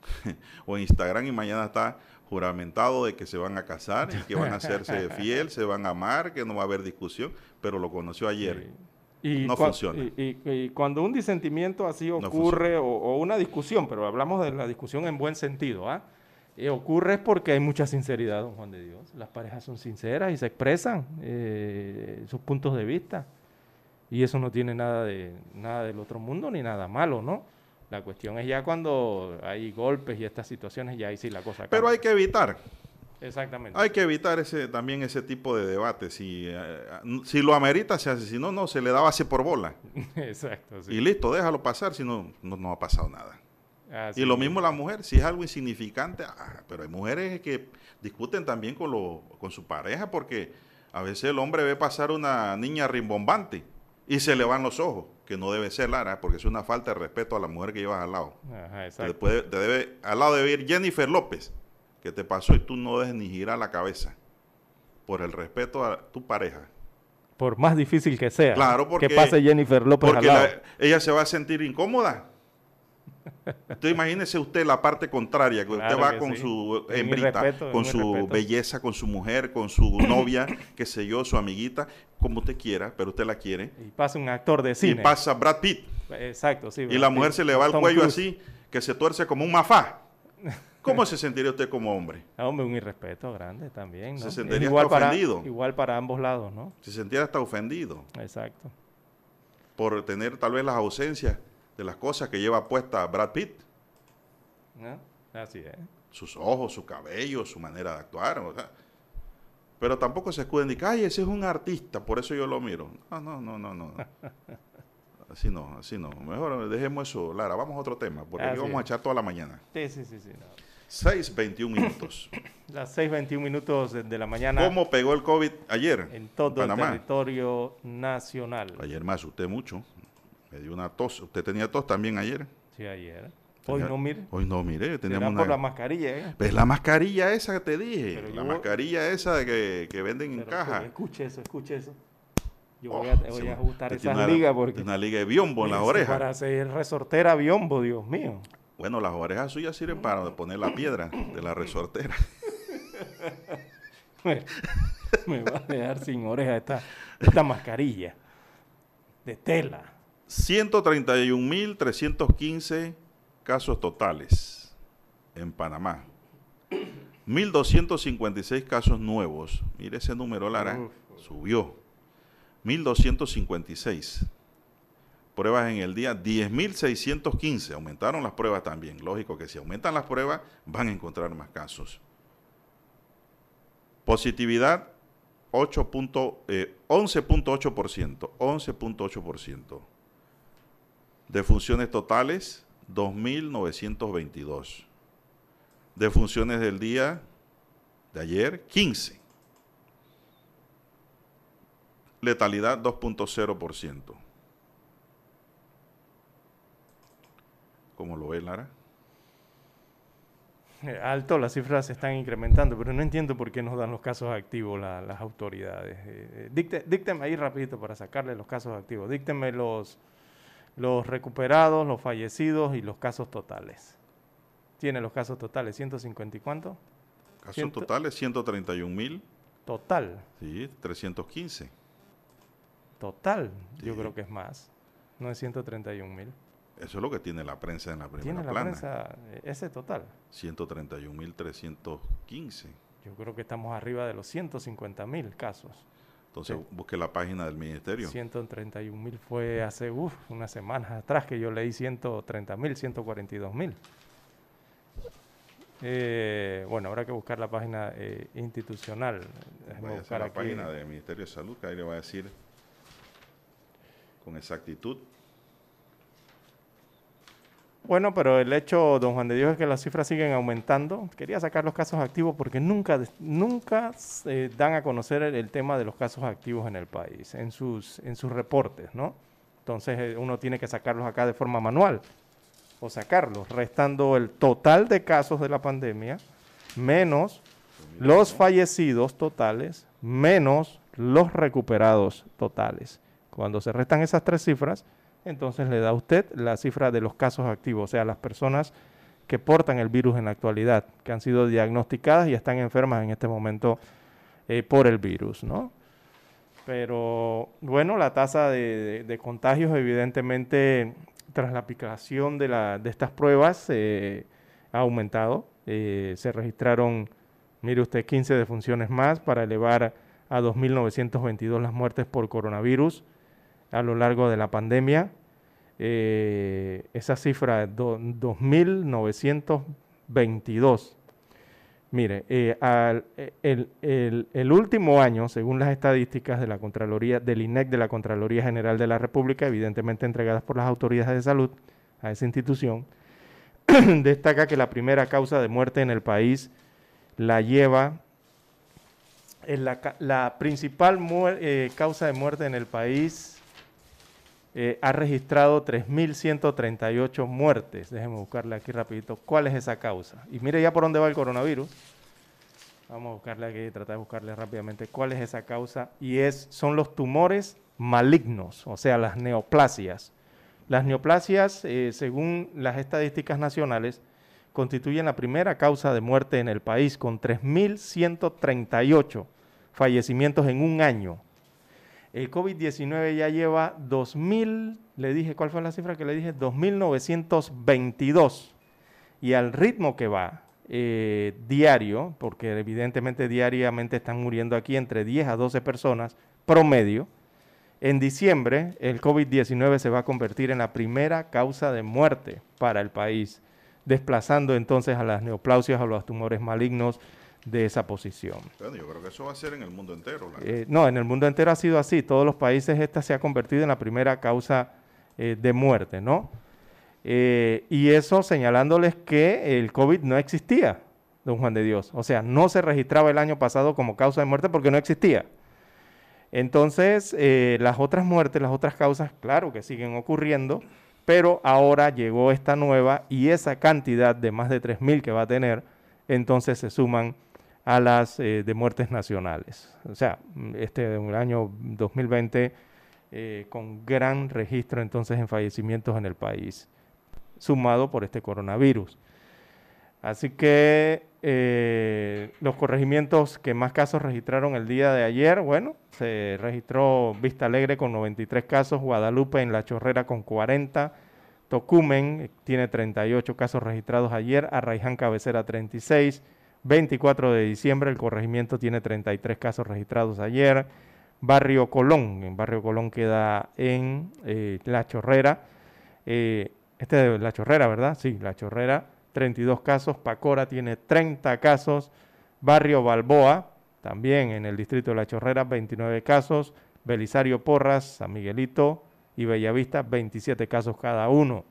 o en Instagram y mañana está juramentado de que se van a casar y que van a hacerse fiel, se van a amar, que no va a haber discusión, pero lo conoció ayer. Y no funciona. Y, y- y cuando un disentimiento así ocurre, o, o una discusión, pero hablamos de la discusión en buen sentido, ¿ah? Eh, ocurre es porque hay mucha sinceridad, don Juan de Dios. Las parejas son sinceras y se expresan eh, sus puntos de vista. Y eso no tiene nada, de, nada del otro mundo ni nada malo, ¿no? La cuestión es ya cuando hay golpes y estas situaciones, ya ahí sí la cosa Pero cambia. hay que evitar. Exactamente. Hay que evitar ese también ese tipo de debate. Si, eh, si lo amerita, se hace. Si no, no, se le da base por bola. Exacto, sí. Y listo, déjalo pasar, si no, no, no ha pasado nada. Así y lo mismo la mujer, si es algo insignificante, ah, pero hay mujeres que discuten también con, lo, con su pareja porque a veces el hombre ve pasar una niña rimbombante y se le van los ojos, que no debe ser Lara, porque es una falta de respeto a la mujer que llevas al lado. Ajá, Te exacto. puede- te debe, al lado debe ir Jennifer López, que te pasó y tú no dejes ni girar la cabeza por el respeto a tu pareja. Por más difícil que sea. Claro, porque Que pase Jennifer López porque al lado. la- ella se va a sentir incómoda. Entonces imagínese usted la parte contraria, que Claro usted va que con sí. su hembrita, respeto, con su respeto. belleza, con su mujer, con su novia, qué sé yo, su amiguita, como usted quiera, pero usted la quiere. Y pasa un actor de Y cine. pasa Brad Pitt. Exacto, sí. Y la mujer se le va el Tom cuello así, que se tuerce como un mafá. ¿Cómo se sentiría usted como hombre? Ah, hombre, un irrespeto grande también, ¿no? Se sentiría igual hasta para, ofendido. Igual para ambos lados, ¿no? Se sentiría hasta ofendido Exacto. por tener tal vez las ausencias de las cosas que lleva puesta Brad Pitt. ¿no? Así es. sus ojos, su cabello, su manera de actuar. o sea, pero tampoco se escuden y que, ay, ese es un artista, por eso yo lo miro. No, no, no, no, no. Así no, así no. Mejor dejemos eso, Lara. Vamos a otro tema, porque aquí vamos a echar toda la mañana. Sí, sí, sí. sí no. 6.21 minutos. Las 6.21 minutos de, la mañana ¿Cómo pegó el COVID ayer? en todo el territorio nacional. Ayer me asusté mucho. Me dio una tos. ¿Usted tenía tos también ayer? Sí, ayer. Hoy no, mire. Hoy no, mire. Teníamos por la mascarilla, ¿eh? Es la mascarilla esa que te dije. Pero la yo- mascarilla esa de que, que venden en caja. Escuche eso, escuche eso. Yo Oh, voy a, voy sí, a ajustar esas una- ligas porque... Una liga de biombo en las orejas. Para ser resortera biombo, Dios mío. Bueno, las orejas suyas sirven para poner la piedra de la resortera. Me, me va a dejar sin oreja esta, esta mascarilla de tela. 131.315 casos totales en Panamá. 1.256 casos nuevos. Mire ese número, Lara. Uf. Subió. 1.256. Pruebas en el día, 10.615. Aumentaron las pruebas también. Lógico que si aumentan las pruebas, van a encontrar más casos. Positividad, 8 punto- eh, 11.8%. 11.8%. Defunciones totales, 2.922. Defunciones del día de ayer, 15. Letalidad, 2.0%. ¿Cómo lo ve, Lara? Eh, Alto, las cifras se están incrementando, pero no entiendo por qué nos dan los casos activos la- las autoridades. Eh, eh, díctenme ahí rapidito para sacarle los casos activos. Díctenme los, los recuperados, los fallecidos y los casos totales. Tiene los casos totales, 150 y cuánto? Casos Ciento- totales, 131.000, Total, sí, 315. total, yo creo que es más. No es 131 mil. Eso es lo que tiene la prensa en la primera Tiene la plana. prensa eh, ese total. 131.315. Yo creo que estamos arriba de los 150 mil casos. Entonces Sí. busque la página del ministerio. 131 mil fue hace uf, unas semanas atrás que yo leí 130 mil, 142 mil. Eh, bueno, habrá que buscar la página eh, institucional. Vaya a buscar la aquí. página del Ministerio de Salud, que ahí le va a decir con exactitud. Bueno, pero el hecho, don Juan de Dios, es que las cifras siguen aumentando. Quería sacar los casos activos porque nunca, nunca eh, dan a conocer el, el tema de los casos activos en el país, en sus, en sus reportes, ¿no? Entonces eh, uno tiene que sacarlos acá de forma manual o sacarlos, restando el total de casos de la pandemia menos los fallecidos totales menos los recuperados totales. Cuando se restan esas tres cifras, entonces le da a usted la cifra de los casos activos, o sea, las personas que portan el virus en la actualidad, que han sido diagnosticadas y están enfermas en este momento eh, por el virus, ¿no? Pero bueno, la tasa de, contagios evidentemente tras la aplicación de estas pruebas eh, ha aumentado. Eh, se registraron, mire usted, 15 defunciones más para elevar a 2.922 las muertes por coronavirus a lo largo de la pandemia. Eh, esa cifra, do- 2.922. Mire, eh, el, último año, según las estadísticas de la Contraloría, del INEC de la Contraloría General de la República, evidentemente entregadas por las autoridades de salud a esa institución, destaca que la primera causa de muerte en el país la lleva, la, principal eh, causa de muerte en el país eh, ha registrado 3.138 muertes. Déjenme buscarle aquí rapidito cuál es esa causa. Y mire ya por dónde va el coronavirus. Vamos a buscarle aquí, tratar de buscarle rápidamente cuál es esa causa. Y es, son los tumores malignos, o sea, las neoplasias. Las neoplasias, eh, según las estadísticas nacionales, constituyen la primera causa de muerte en el país, con 3.138 fallecimientos en un año. El COVID-19 ya lleva 2.000, le dije, ¿cuál fue la cifra que le dije? 2.922. Y al ritmo que va eh, diario, porque evidentemente diariamente están muriendo aquí entre 10 a 12 personas promedio, en diciembre el COVID-19 se va a convertir en la primera causa de muerte para el país, desplazando entonces a las neoplasias o los tumores malignos de esa posición. Bueno, yo creo que eso va a ser en el mundo entero. Eh, no, en el mundo entero ha sido así. Todos los países esta se ha convertido en la primera causa eh, de muerte, ¿no? Eh, y eso señalándoles que el COVID no existía, don Juan de Dios. O sea, no se registraba el año pasado como causa de muerte porque no existía. Entonces, eh, las otras muertes, las otras causas, claro que siguen ocurriendo, pero ahora llegó esta nueva y esa cantidad de más de 3.000 que va a tener, entonces se suman a las eh, de muertes nacionales. O sea, este un año 2020 eh, con gran registro entonces en fallecimientos en el país, sumado por este coronavirus. Así que eh, los corregimientos que más casos registraron el día de ayer, bueno, se registró Vista Alegre con 93 casos, Guadalupe en La Chorrera con 40, Tocumen tiene 38 casos registrados ayer, Arraiján Cabecera 36, 24 de diciembre el corregimiento tiene 33 casos registrados ayer, Barrio Colón, en Barrio Colón queda en eh, La Chorrera, eh, este de La Chorrera, ¿verdad? Sí, La Chorrera 32 casos, Pacora tiene 30 casos, Barrio Balboa, también en el distrito de La Chorrera, 29 casos, Belisario Porras, San Miguelito y Bellavista, 27 casos cada uno.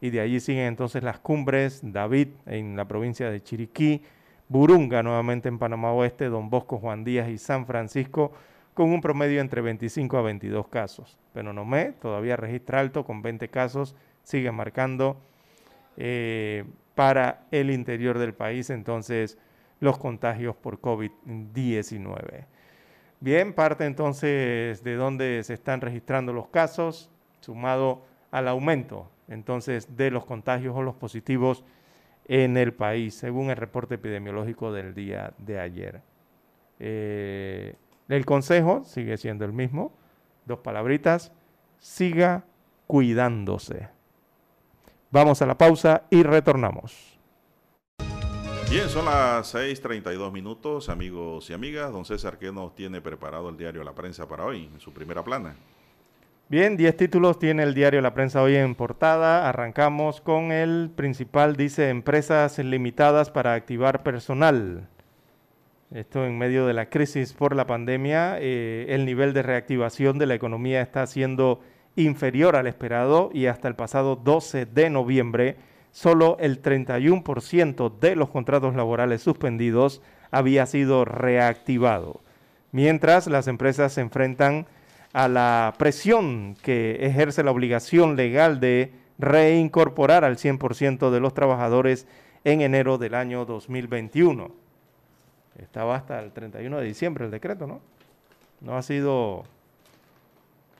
Y de allí siguen entonces las cumbres, David en la provincia de Chiriquí, Burunga nuevamente en Panamá Oeste, Don Bosco, Juan Díaz y San Francisco, con un promedio entre 25 a 22 casos. Penonomé todavía registra alto con 20 casos, sigue marcando eh, para el interior del país, entonces los contagios por COVID-19. Bien, parte entonces de dónde se están registrando los casos, sumado al aumento entonces de los contagios o los positivos en el país, según el reporte epidemiológico del día de ayer. Eh, el consejo sigue siendo el mismo, dos palabritas, siga cuidándose. Vamos a la pausa y retornamos. Bien, son las 6:32 minutos, amigos y amigas. Don César, ¿qué nos tiene preparado el diario La Prensa para hoy, en su primera plana? Bien, 10 títulos tiene el diario La Prensa hoy en portada. Arrancamos con el principal, dice empresas limitadas para activar personal. Esto en medio de la crisis por la pandemia, eh, el nivel de reactivación de la economía está siendo inferior al esperado y hasta el pasado 12 de noviembre solo el 31% de los contratos laborales suspendidos había sido reactivado, mientras las empresas se enfrentan a la presión que ejerce la obligación legal de reincorporar al 100% de los trabajadores en enero del año 2021. Estaba hasta el 31 de diciembre el decreto, ¿no? No ha sido...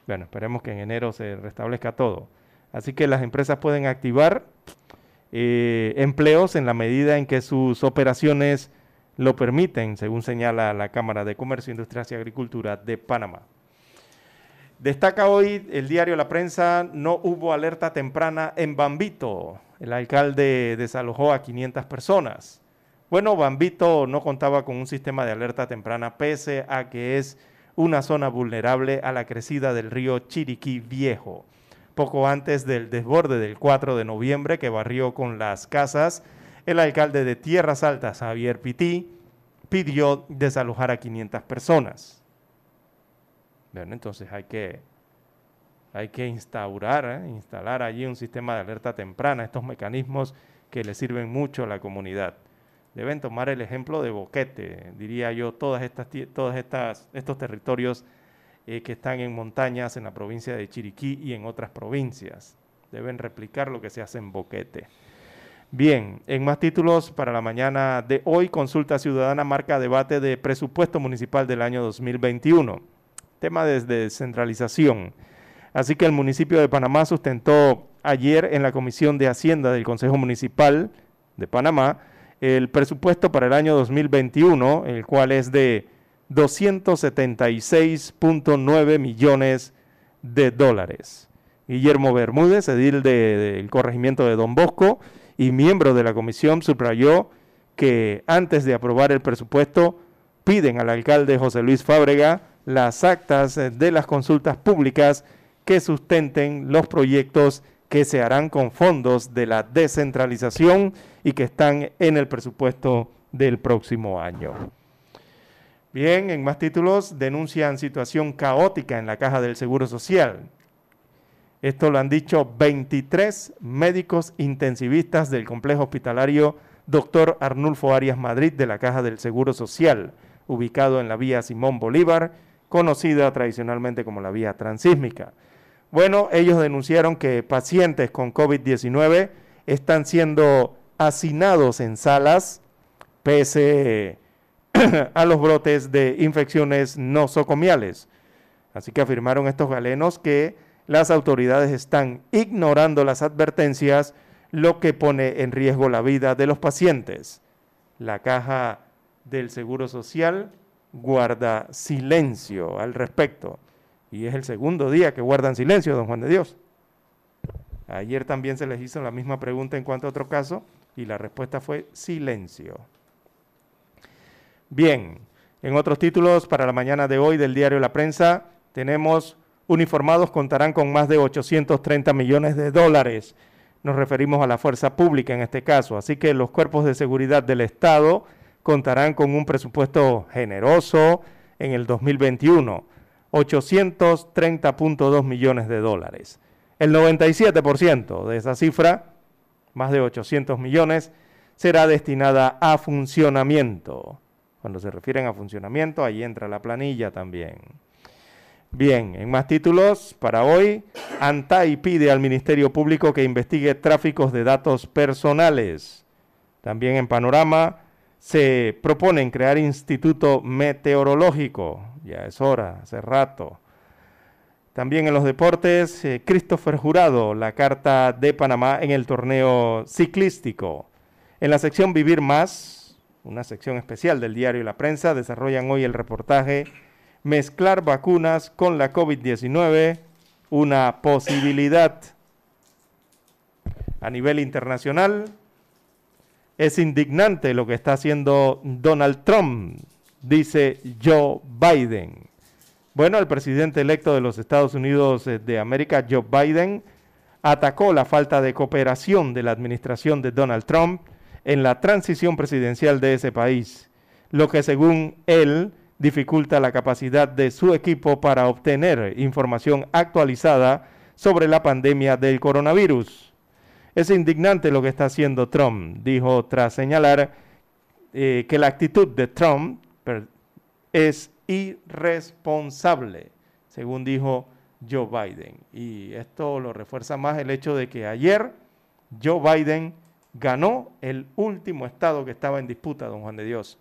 Bueno, esperemos que en enero se restablezca todo. Así que las empresas pueden activar eh, empleos en la medida en que sus operaciones lo permiten, según señala la Cámara de Comercio, Industrias y Agricultura de Panamá. Destaca hoy el diario La Prensa, no hubo alerta temprana en Bambito. El alcalde desalojó a 500 personas. Bueno, Bambito no contaba con un sistema de alerta temprana, pese a que es una zona vulnerable a la crecida del río Chiriquí Viejo poco antes del desborde del 4 de noviembre que barrió con las casas, el alcalde de Tierras Altas, Javier Pití, pidió desalojar a 500 personas. Bueno, entonces hay que, hay que instaurar, ¿eh? instalar allí un sistema de alerta temprana, estos mecanismos que le sirven mucho a la comunidad. Deben tomar el ejemplo de Boquete, diría yo, todas estas, todas estas, estos territorios eh, que están en montañas en la provincia de Chiriquí y en otras provincias. Deben replicar lo que se hace en Boquete. Bien, en más títulos para la mañana de hoy, consulta ciudadana marca debate de presupuesto municipal del año 2021. Tema de descentralización. Así que el municipio de Panamá sustentó ayer en la Comisión de Hacienda del Consejo Municipal de Panamá el presupuesto para el año 2021, el cual es de 276.9 millones de dólares. Guillermo Bermúdez, edil del corregimiento de Don Bosco y miembro de la comisión, subrayó que antes de aprobar el presupuesto piden al alcalde José Luis Fábrega las actas de las consultas públicas que sustenten los proyectos que se harán con fondos de la descentralización y que están en el presupuesto del próximo año. Bien, en más títulos, denuncian situación caótica en la caja del Seguro Social. Esto lo han dicho 23 médicos intensivistas del complejo hospitalario Dr. Arnulfo Arias Madrid de la Caja del Seguro Social, ubicado en la vía Simón Bolívar, conocida tradicionalmente como la vía transísmica. Bueno, ellos denunciaron que pacientes con COVID-19 están siendo hacinados en salas pese a los brotes de infecciones nosocomiales. Así que afirmaron estos galenos que las autoridades están ignorando las advertencias, lo que pone en riesgo la vida de los pacientes. La caja del Seguro Social guarda silencio al respecto. Y es el segundo día que guardan silencio, don Juan de Dios. Ayer también se les hizo la misma pregunta en cuanto a otro caso y la respuesta fue silencio. Bien, en otros títulos para la mañana de hoy del diario La Prensa tenemos uniformados contarán con más de 830 millones de dólares. Nos referimos a la fuerza pública en este caso. Así que los cuerpos de seguridad del Estado contarán con un presupuesto generoso en el 2021, 830.2 millones de dólares. El 97% de esa cifra, más de 800 millones, será destinada a funcionamiento. Cuando se refieren a funcionamiento, ahí entra la planilla también. Bien, en más títulos para hoy, ANTAI pide al Ministerio Público que investigue tráficos de datos personales. También en Panorama se propone crear instituto meteorológico. Ya es hora, hace rato. También en los deportes, eh, Christopher Jurado, la carta de Panamá en el torneo ciclístico. En la sección Vivir Más, una sección especial del diario La Prensa, desarrollan hoy el reportaje mezclar vacunas con la COVID-19 una posibilidad. A nivel internacional, es indignante lo que está haciendo Donald Trump, dice Joe Biden. Bueno, el presidente electo de los Estados Unidos eh, de América, Joe Biden, atacó la falta de cooperación de la administración de Donald Trump en la transición presidencial de ese país, lo que según él dificulta la capacidad de su equipo para obtener información actualizada sobre la pandemia del coronavirus. Es indignante lo que está haciendo Trump, dijo tras señalar eh, que la actitud de Trump es irresponsable, según dijo Joe Biden. Y esto lo refuerza más el hecho de que ayer Joe Biden ganó el último estado que estaba en disputa, don Juan de Dios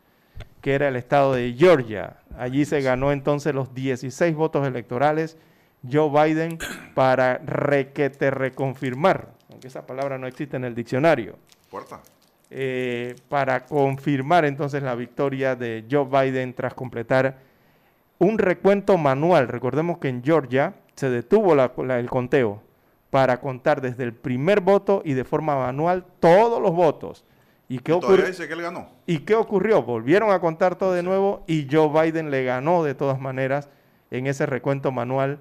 que era el estado de Georgia. Allí se ganó entonces los 16 votos electorales Joe Biden para requete reconfirmar, aunque esa palabra no existe en el diccionario. Puerta. Eh, para confirmar entonces la victoria de Joe Biden tras completar un recuento manual. Recordemos que en Georgia se detuvo el conteo para contar desde el primer voto y de forma manual todos los votos. ¿Y qué, ocurrió? dice que él ganó. ¿Y qué ocurrió? Volvieron a contar todo de nuevo y Joe Biden le ganó de todas maneras en ese recuento manual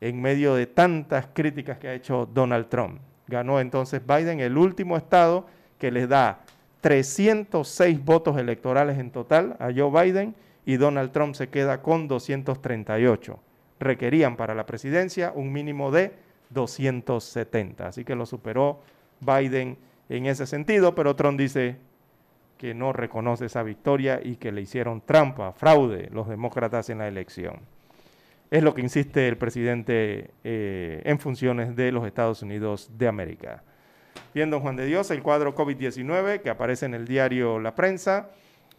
en medio de tantas críticas que ha hecho Donald Trump. Ganó entonces Biden el último estado que les da 306 votos electorales en total a Joe Biden y Donald Trump se queda con 238. Requerían para la presidencia un mínimo de 270, así que lo superó Biden en ese sentido, pero Trump dice que no reconoce esa victoria y que le hicieron trampa, fraude los demócratas en la elección. Es lo que insiste el presidente eh, en funciones de los Estados Unidos de América. Bien, don Juan de Dios, el cuadro COVID-19 que aparece en el diario La Prensa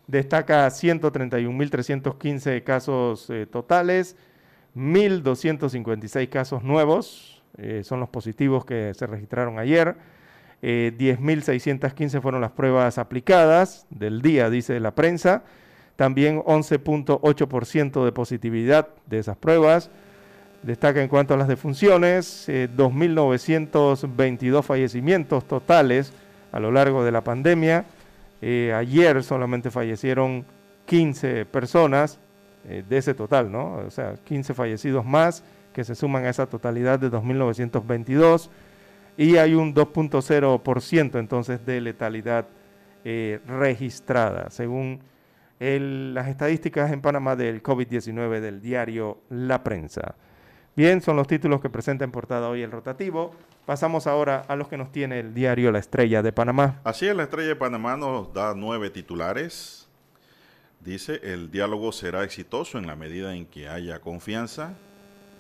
destaca 131.315 casos eh, totales, 1.256 casos nuevos, eh, son los positivos que se registraron ayer. 10.615 eh, fueron las pruebas aplicadas del día, dice la prensa. También 11.8% de positividad de esas pruebas. Destaca en cuanto a las defunciones, 2.922 eh, fallecimientos totales a lo largo de la pandemia. Eh, ayer solamente fallecieron 15 personas de ese total, ¿no? O sea, 15 fallecidos más que se suman a esa totalidad de 2.922 y hay un 2.0% entonces de letalidad eh, registrada, según las estadísticas en Panamá del COVID-19 del diario La Prensa. Bien, son los títulos que presenta en portada hoy el rotativo. Pasamos ahora a los que nos tiene el diario La Estrella de Panamá. Así es, la Estrella de Panamá nos da nueve titulares. Dice, el diálogo será exitoso en la medida en que haya confianza.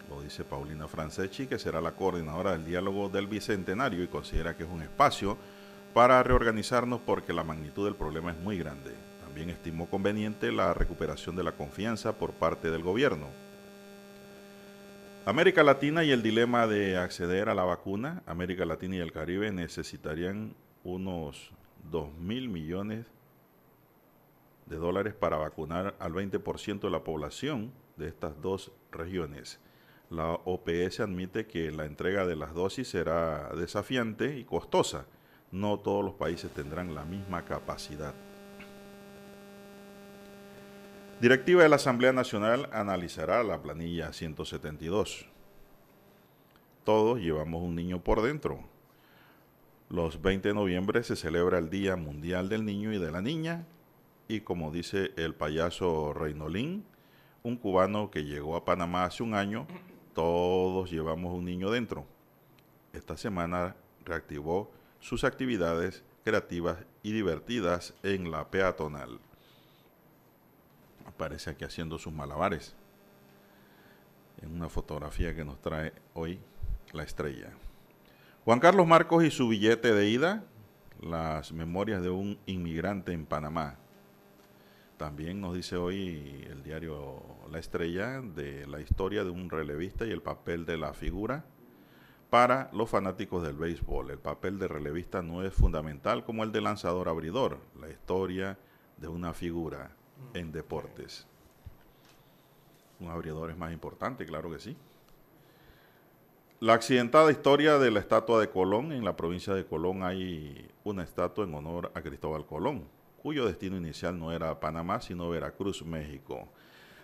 Lo dice Paulina Franceschi, que será la coordinadora del diálogo del Bicentenario y considera que es un espacio para reorganizarnos porque la magnitud del problema es muy grande. También estimó conveniente la recuperación de la confianza por parte del gobierno. América Latina y el dilema de acceder a la vacuna. América Latina y el Caribe necesitarían unos 2 mil millones de dólares para vacunar al 20% de la población de estas dos regiones. La OPS admite que la entrega de las dosis será desafiante y costosa. No todos los países tendrán la misma capacidad. Directiva de la Asamblea Nacional analizará la planilla 172. Todos llevamos un niño por dentro. Los 20 de noviembre se celebra el Día Mundial del Niño y de la Niña y como dice el payaso Reinolín, un cubano que llegó a Panamá hace un año, todos llevamos un niño dentro. Esta semana reactivó sus actividades creativas y divertidas en la peatonal aparece aquí haciendo sus malabares. En una fotografía que nos trae hoy la estrella. Juan Carlos Marcos y su billete de ida, las memorias de un inmigrante en Panamá. También nos dice hoy el diario La Estrella de la historia de un relevista y el papel de la figura para los fanáticos del béisbol. El papel de relevista no es fundamental como el de lanzador abridor. La historia de una figura en deportes. Un abridor es más importante, claro que sí. La accidentada historia de la estatua de Colón. En la provincia de Colón hay una estatua en honor a Cristóbal Colón, cuyo destino inicial no era Panamá, sino Veracruz, México.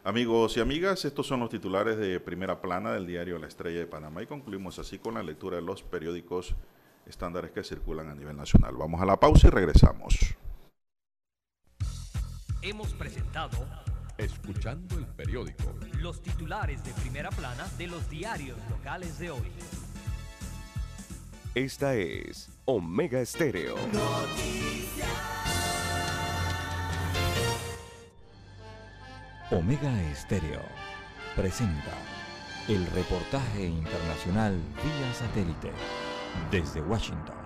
Amigos y amigas, estos son los titulares de primera plana del diario La Estrella de Panamá y concluimos así con la lectura de los periódicos estándares que circulan a nivel nacional. Vamos a la pausa y regresamos. Hemos presentado Escuchando el periódico. los titulares de primera plana de los diarios locales de hoy. Esta es Omega Estéreo. Omega Estéreo presenta el reportaje internacional vía satélite desde Washington.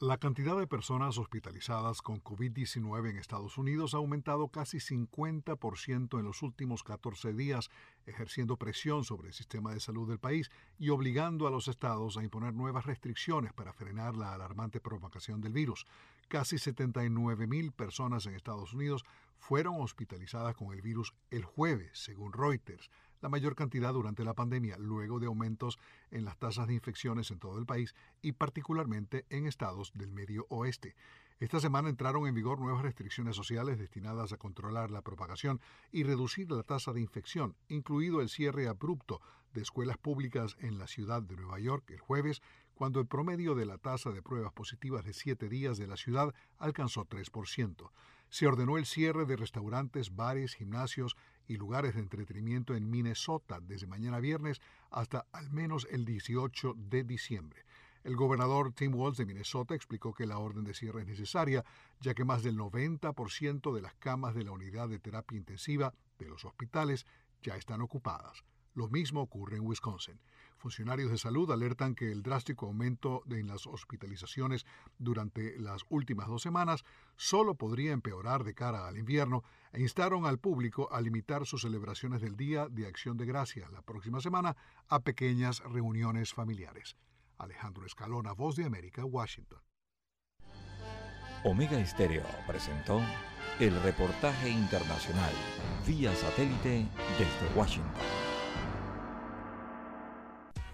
La cantidad de personas hospitalizadas con COVID-19 en Estados Unidos ha aumentado casi 50% en los últimos 14 días, ejerciendo presión sobre el sistema de salud del país y obligando a los estados a imponer nuevas restricciones para frenar la alarmante propagación del virus. Casi 79 mil personas en Estados Unidos fueron hospitalizadas con el virus el jueves, según Reuters, la mayor cantidad durante la pandemia, luego de aumentos en las tasas de infecciones en todo el país y particularmente en estados del medio oeste. Esta semana entraron en vigor nuevas restricciones sociales destinadas a controlar la propagación y reducir la tasa de infección, incluido el cierre abrupto de escuelas públicas en la ciudad de Nueva York el jueves, cuando el promedio de la tasa de pruebas positivas de siete días de la ciudad alcanzó 3%. Se ordenó el cierre de restaurantes, bares, gimnasios y lugares de entretenimiento en Minnesota desde mañana viernes hasta al menos el 18 de diciembre. El gobernador Tim Walz de Minnesota explicó que la orden de cierre es necesaria, ya que más del 90% de las camas de la unidad de terapia intensiva de los hospitales ya están ocupadas. Lo mismo ocurre en Wisconsin. Funcionarios de salud alertan que el drástico aumento en las hospitalizaciones durante las últimas dos semanas solo podría empeorar de cara al invierno e instaron al público a limitar sus celebraciones del Día de Acción de Gracias la próxima semana a pequeñas reuniones familiares. Alejandro Escalona, Voz de América, Washington. Omega Estéreo presentó el reportaje internacional vía satélite desde Washington.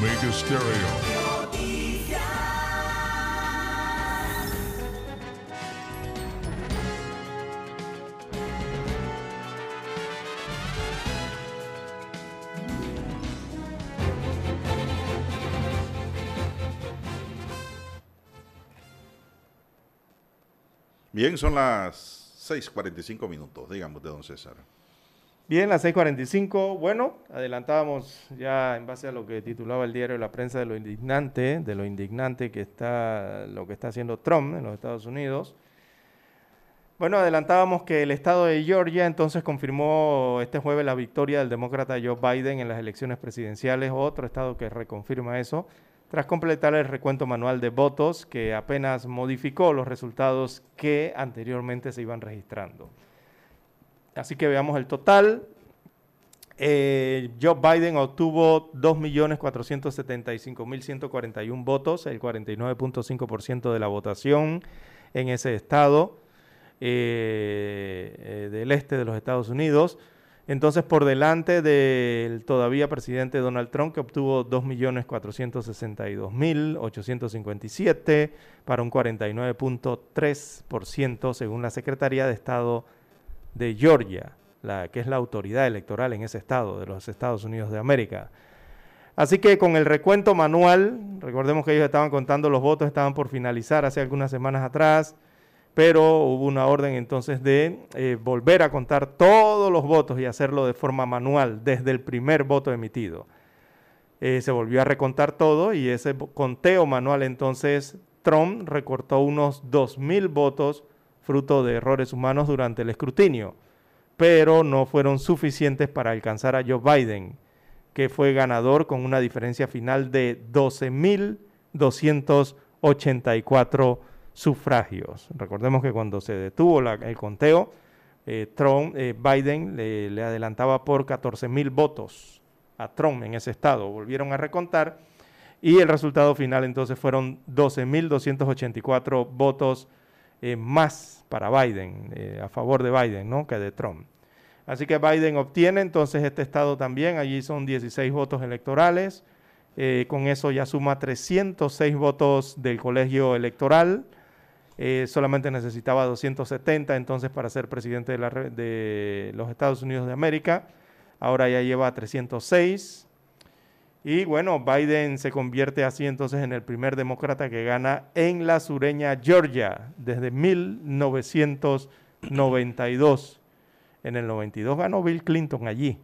Omega. Bien, son las 6:45 minutos, digamos, de don César. Bien, las 6:45. Bueno, adelantábamos ya en base a lo que titulaba el diario La Prensa de lo indignante, de lo indignante que está lo que está haciendo Trump en los Estados Unidos. Bueno, adelantábamos que el estado de Georgia entonces confirmó este jueves la victoria del demócrata Joe Biden en las elecciones presidenciales, otro estado que reconfirma eso, tras completar el recuento manual de votos que apenas modificó los resultados que anteriormente se iban registrando. Así que veamos el total. Eh, Joe Biden obtuvo 2.475.141 votos, el 49.5% de la votación en ese estado eh, eh, del este de los Estados Unidos. Entonces, por delante del todavía presidente Donald Trump, que obtuvo 2.462.857 para un 49.3% según la Secretaría de Estado de Georgia, la, que es la autoridad electoral en ese estado de los Estados Unidos de América. Así que con el recuento manual, recordemos que ellos estaban contando los votos, estaban por finalizar hace algunas semanas atrás, pero hubo una orden entonces de eh, volver a contar todos los votos y hacerlo de forma manual desde el primer voto emitido. Eh, se volvió a recontar todo y ese conteo manual entonces Trump recortó unos 2.000 votos fruto de errores humanos durante el escrutinio, pero no fueron suficientes para alcanzar a Joe Biden, que fue ganador con una diferencia final de 12.284 sufragios. Recordemos que cuando se detuvo el conteo, eh, Trump, eh, Biden le, le, adelantaba por 14.000 votos a Trump en ese estado. Volvieron a recontar y el resultado final entonces fueron 12.284 votos eh, más para Biden, eh, a favor de Biden, ¿no? Que de Trump. Así que Biden obtiene entonces este estado también, allí son 16 votos electorales, eh, con eso ya suma 306 votos del colegio electoral, solamente necesitaba 270 entonces para ser presidente de los Estados Unidos de América, ahora ya lleva 306, y bueno, Biden se convierte así entonces en el primer demócrata que gana en la sureña Georgia desde 1992. En el 92 ganó Bill Clinton allí.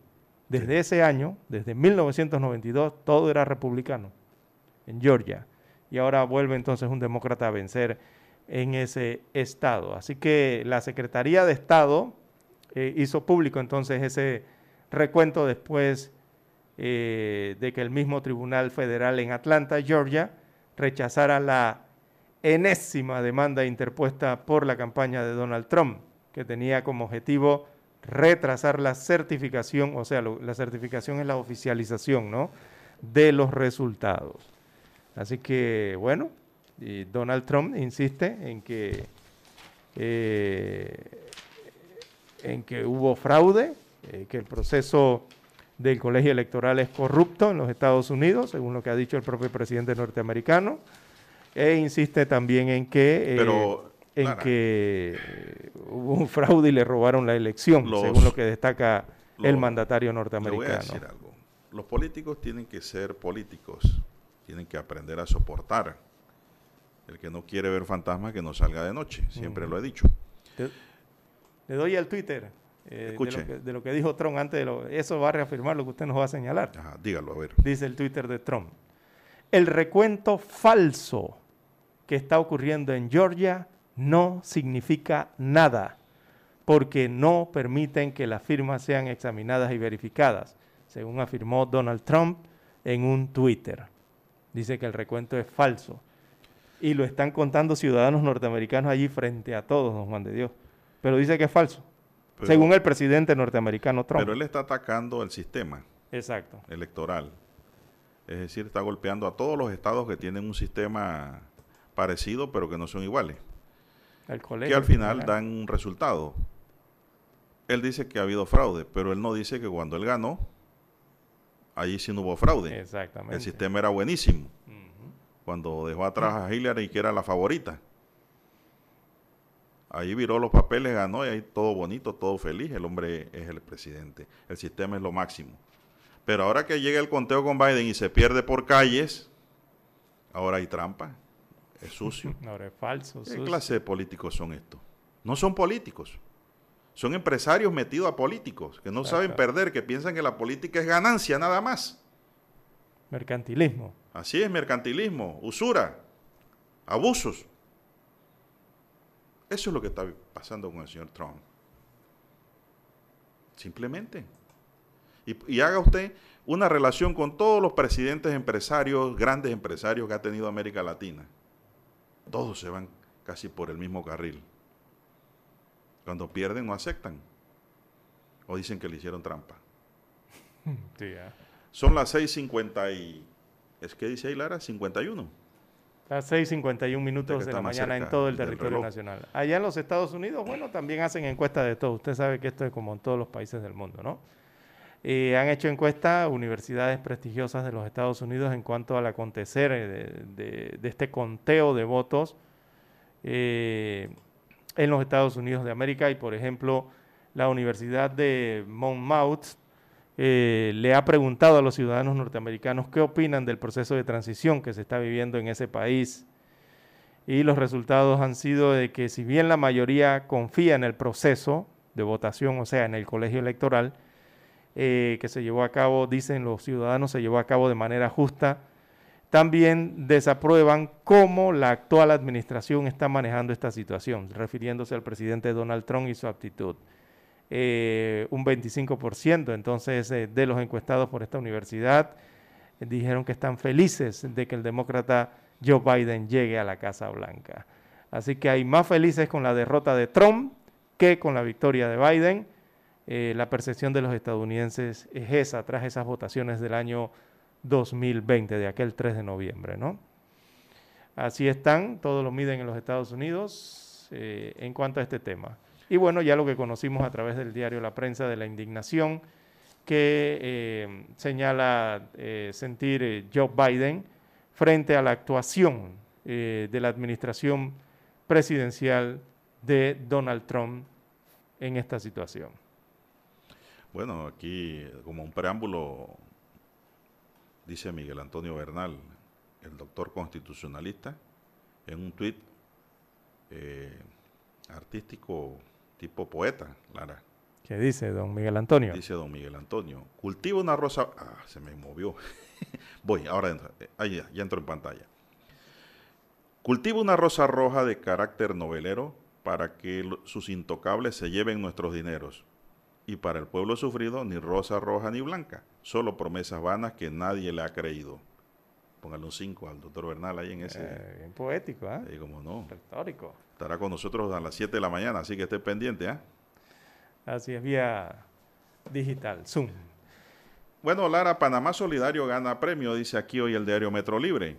Desde ese año, desde 1992, todo era republicano en Georgia. Y ahora vuelve entonces un demócrata a vencer en ese estado. Así que la Secretaría de Estado eh, hizo público entonces ese recuento después eh, de que el mismo Tribunal Federal en Atlanta, Georgia, rechazara la enésima demanda interpuesta por la campaña de Donald Trump, que tenía como objetivo retrasar la certificación, o sea, la certificación es la oficialización, ¿no? De los resultados. Así que, bueno, Donald Trump insiste en que, eh, en que hubo fraude, eh, que el proceso del colegio electoral es corrupto en los Estados Unidos, según lo que ha dicho el propio presidente norteamericano, e insiste también en que, eh, en Lara, que eh, hubo un fraude y le robaron la elección, Los- según lo que destaca el mandatario Le voy a norteamericano. decir algo. Los políticos tienen que ser políticos, tienen que aprender a soportar. El que no quiere ver fantasmas, que no salga de noche, siempre lo he dicho. Te- Le doy al Twitter eh, de, Escuche. lo que, de lo que dijo Trump antes de lo, eso va a reafirmar lo que usted nos va a señalar. Ajá, dígalo, a ver. Dice el Twitter de Trump. El recuento falso que está ocurriendo en Georgia no significa nada, porque no permiten que las firmas sean examinadas y verificadas, según afirmó Donald Trump en un Twitter. Dice que el recuento es falso. Y lo están contando ciudadanos norteamericanos allí frente a todos, don Juan de Dios. Pero dice que es falso, Pero- según el presidente norteamericano Trump. Pero él está atacando el sistema Exacto. electoral. Es decir, está golpeando a todos los estados que tienen un sistema parecido, pero que no son iguales. El que colegio al final dan un resultado. Él dice que ha habido fraude, pero él no dice que cuando él ganó ahí sí no hubo fraude. Exactamente. El sistema era buenísimo. Cuando dejó atrás a Hillary, que era la favorita. Ahí viró los papeles, ganó y ahí todo bonito, todo feliz. El hombre es el presidente. El sistema es lo máximo. Pero ahora que llega el conteo con Biden y se pierde por calles, ahora hay trampa. Es sucio. Ahora es falso. ¿Qué sucio. clase de políticos son estos? No son políticos. Son empresarios metidos a políticos que no saben perder, que piensan que la política es ganancia nada más. Mercantilismo. Así es, mercantilismo, usura, abusos. Eso es lo que está pasando con el señor Trump. Simplemente. Y, y haga usted una relación con todos los presidentes empresarios, grandes empresarios que ha tenido América Latina. Todos se van casi por el mismo carril. Cuando pierden no aceptan. O dicen que le hicieron trampa. Sí. Son las 6.50 y... ¿Es que dice ahí Lara? 51. Las 6.51 minutos de la mañana en todo el territorio nacional. Allá en los Estados Unidos, bueno, también hacen encuestas de todo. Usted sabe que esto es como en todos los países del mundo, ¿no? Eh, han hecho encuestas universidades prestigiosas de los Estados Unidos en cuanto al acontecer eh, de, de- de este conteo de votos eh, en los Estados Unidos de América. Y, por ejemplo, la Universidad de Monmouth eh, le ha preguntado a los ciudadanos norteamericanos qué opinan del proceso de transición que se está viviendo en ese país. Y los resultados han sido de que si bien la mayoría confía en el proceso de votación, o sea, en el colegio electoral, eh, que se llevó a cabo, dicen los ciudadanos, se llevó a cabo de manera justa, también desaprueban cómo la actual administración está manejando esta situación, refiriéndose al presidente Donald Trump y su actitud. Eh, un 25% entonces eh, de los encuestados por esta universidad dijeron que están felices de que el demócrata Joe Biden llegue a la Casa Blanca. Así que hay más felices con la derrota de Trump que con la victoria de Biden. Eh, la percepción de los estadounidenses es esa tras esas votaciones del año 2020, de aquel 3 de noviembre, ¿no? Así están, todos lo miden en los Estados Unidos en cuanto a este tema. Y bueno, ya lo que conocimos a través del diario La Prensa de la indignación que eh, señala eh, sentir eh, Joe Biden frente a la actuación de la administración presidencial de Donald Trump en esta situación. Bueno, aquí como un preámbulo, dice Miguel Antonio Bernal, el doctor constitucionalista, en un tuit artístico tipo poeta, Lara. ¿Qué dice don Miguel Antonio? Dice don Miguel Antonio, cultiva una rosa... Ah, se me movió. Voy, ahora entra. Eh, Ahí ya, ya entro en pantalla. Cultiva una rosa roja de carácter novelero para que sus intocables se lleven nuestros dineros. Y para el pueblo sufrido, ni rosa roja ni blanca, solo promesas vanas que nadie le ha creído. Póngale un 5 al doctor Bernal ahí en ese. Eh, bien poético, ¿ah? Ahí como no. Retórico. Estará con nosotros a las 7 de la mañana, así que esté pendiente, ¿ah? Así es, vía digital, Zoom. Bueno, Lara, Panamá Solidario gana premio, dice aquí hoy el diario Metro Libre.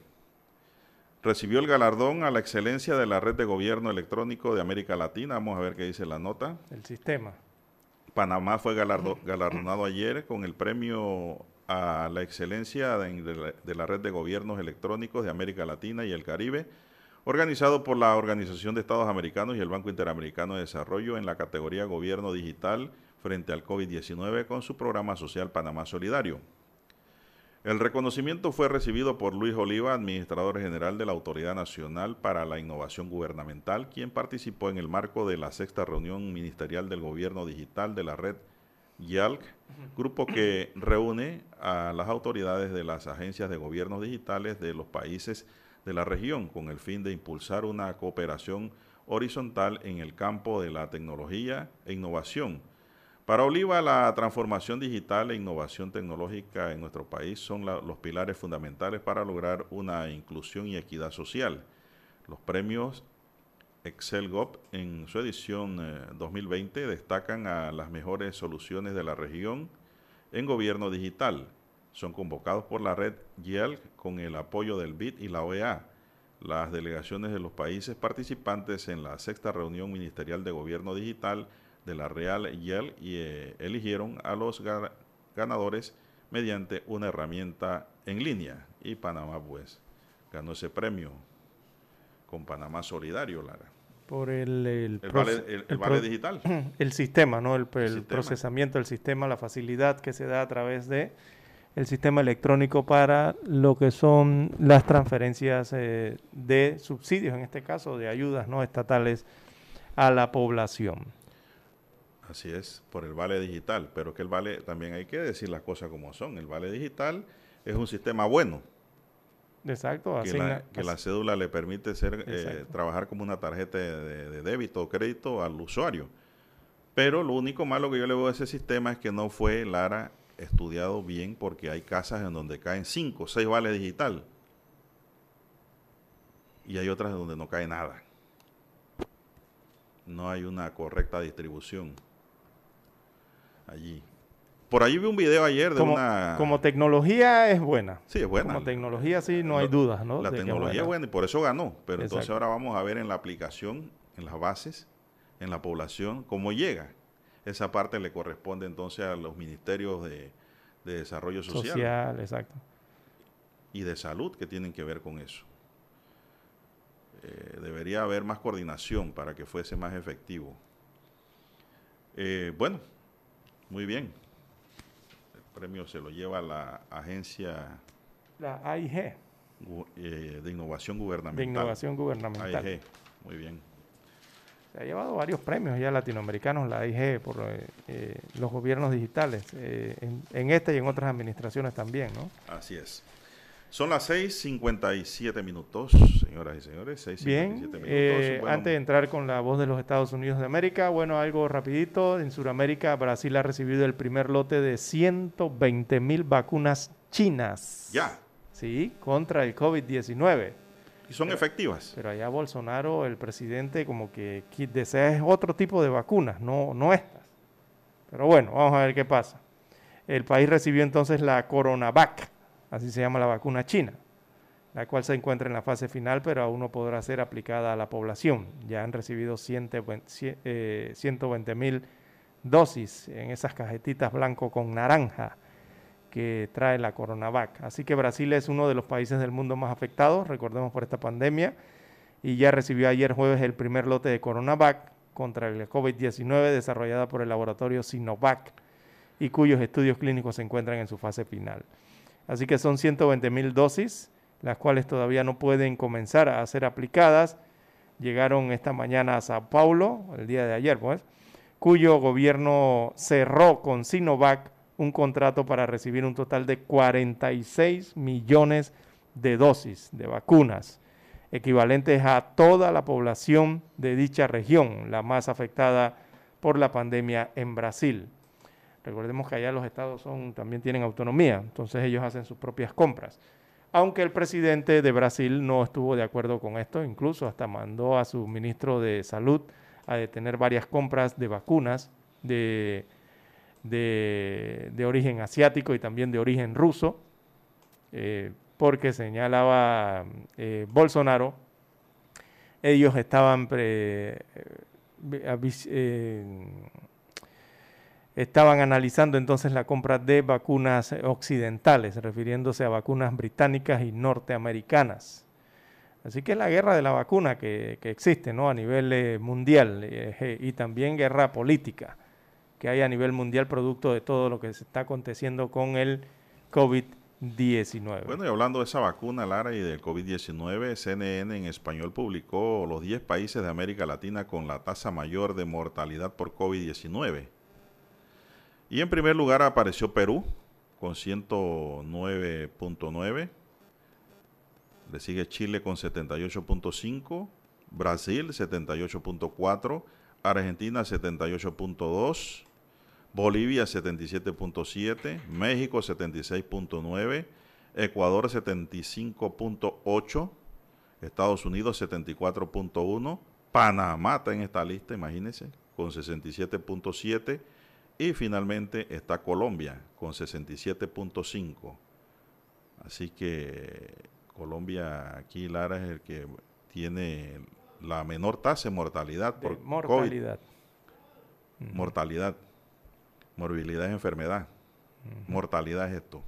Recibió el galardón a la excelencia de la red de gobierno electrónico de América Latina. Vamos a ver qué dice la nota. El sistema. Panamá fue galardo- galardonado ayer con el premio a la excelencia de, la red de gobiernos electrónicos de América Latina y el Caribe, organizado por la Organización de Estados Americanos y el Banco Interamericano de Desarrollo en la categoría Gobierno Digital frente al COVID-19 con su programa social Panamá Solidario. El reconocimiento fue recibido por Luis Oliva, administrador general de la Autoridad Nacional para la Innovación Gubernamental, quien participó en el marco de la sexta reunión ministerial del Gobierno Digital de la red YALC, grupo que reúne a las autoridades de las agencias de gobiernos digitales de los países de la región con el fin de impulsar una cooperación horizontal en el campo de la tecnología e innovación. Para Oliva, la transformación digital e innovación tecnológica en nuestro país son la- los pilares fundamentales para lograr una inclusión y equidad social. Los premios ExcelGov en su edición eh, 2020 destacan a las mejores soluciones de la región en gobierno digital. Son convocados por la red YEL con el apoyo del BID y la OEA. Las delegaciones de los países participantes en la sexta reunión ministerial de gobierno digital de la Real YEL y eh, eligieron a los ga- ganadores mediante una herramienta en línea. Y Panamá, pues, ganó ese premio con Panamá Solidario, Lara. Por el, el, El vale- el- el el vale pro- digital. El sistema, ¿no? El, el sistema. procesamiento del sistema, la facilidad que se da a través de el sistema electrónico para lo que son las transferencias eh, de subsidios, en este caso de ayudas no estatales a la población. Así es, por el vale digital. Pero que el vale, también hay que decir las cosas como son. El vale digital es un sistema bueno. Exacto, que, asigna- la, que la cédula le permite ser eh, trabajar como una tarjeta de, de débito o crédito al usuario. Pero lo único malo que yo le veo a ese sistema es que no fue, Lara, estudiado bien porque hay casas en donde caen 5 o 6 vales digital. Y hay otras en donde no cae nada. No hay una correcta distribución allí. Por ahí vi un video ayer de como, una... como tecnología es buena. Sí, es buena. Como tecnología sí, no hay dudas, ¿no? La de tecnología es buena y por eso ganó. Pero entonces ahora vamos a ver en la aplicación, en las bases, en la población, cómo llega. Esa parte le corresponde entonces a los ministerios de, de desarrollo social, Social, exacto. y de salud que tienen que ver con eso. Eh, debería haber más coordinación para que fuese más efectivo. Eh, bueno, muy bien. Premio se lo lleva la agencia La AIG, eh, de innovación gubernamental. de innovación gubernamental. AIG, muy bien. Se ha llevado varios premios ya latinoamericanos, la AIG, por eh, eh, los gobiernos digitales, en, en esta y en otras administraciones también, ¿no? Así es. Son las 6.57 minutos, señoras y señores. 6.57 Bien, minutos. eh, Bueno, antes de entrar con la voz de los Estados Unidos de América, bueno, algo rapidito, en Sudamérica Brasil ha recibido el primer lote de 120 mil vacunas chinas. Ya. Sí, contra el COVID-19. Y son efectivas. Pero allá Bolsonaro, el presidente, como que desea es otro tipo de vacunas, no, no estas. Pero bueno, vamos a ver qué pasa. El país recibió entonces la Coronavac, así se llama la vacuna china, la cual se encuentra en la fase final, pero aún no podrá ser aplicada a la población. Ya han recibido 120 mil dosis en esas cajetitas blanco con naranja que trae la Coronavac. Así que Brasil es uno de los países del mundo más afectados, recordemos por esta pandemia, y ya recibió ayer jueves el primer lote de Coronavac contra el COVID-19 desarrollada por el laboratorio Sinovac y cuyos estudios clínicos se encuentran en su fase final. Así que son 120 mil dosis, las cuales todavía no pueden comenzar a ser aplicadas. Llegaron esta mañana a Sao Paulo, el día de ayer, pues, cuyo gobierno cerró con Sinovac un contrato para recibir un total de 46 millones de dosis de vacunas, equivalentes a toda la población de dicha región, la más afectada por la pandemia en Brasil. Recordemos que allá los estados son, también tienen autonomía, entonces ellos hacen sus propias compras. Aunque el presidente de Brasil no estuvo de acuerdo con esto, incluso hasta mandó a su ministro de Salud a detener varias compras de vacunas de, de, de origen asiático y también de origen ruso, eh, porque señalaba eh, Bolsonaro, ellos estaban eh, estaban analizando entonces la compra de vacunas occidentales, refiriéndose a vacunas británicas y norteamericanas. Así que es la guerra de la vacuna que, que existe ¿no? a nivel eh, mundial eh, je- y también guerra política que hay a nivel mundial producto de todo lo que se está aconteciendo con el COVID-19. Bueno, y hablando de esa vacuna, Lara, y del COVID-19, CNN en español publicó los 10 países de América Latina con la tasa mayor de mortalidad por COVID-19. Y en primer lugar apareció Perú con 109.9. Le sigue Chile con 78.5. Brasil 78.4. Argentina 78.2. Bolivia 77.7. México 76.9. Ecuador 75.8. Estados Unidos 74.1. Panamá está en esta lista, imagínense, con 67.7. Y finalmente está Colombia con 67.5. Así que Colombia aquí, Lara, es el que tiene la menor tasa de mortalidad De por mortalidad. COVID. Mortalidad. Morbilidad es enfermedad. mortalidad es esto.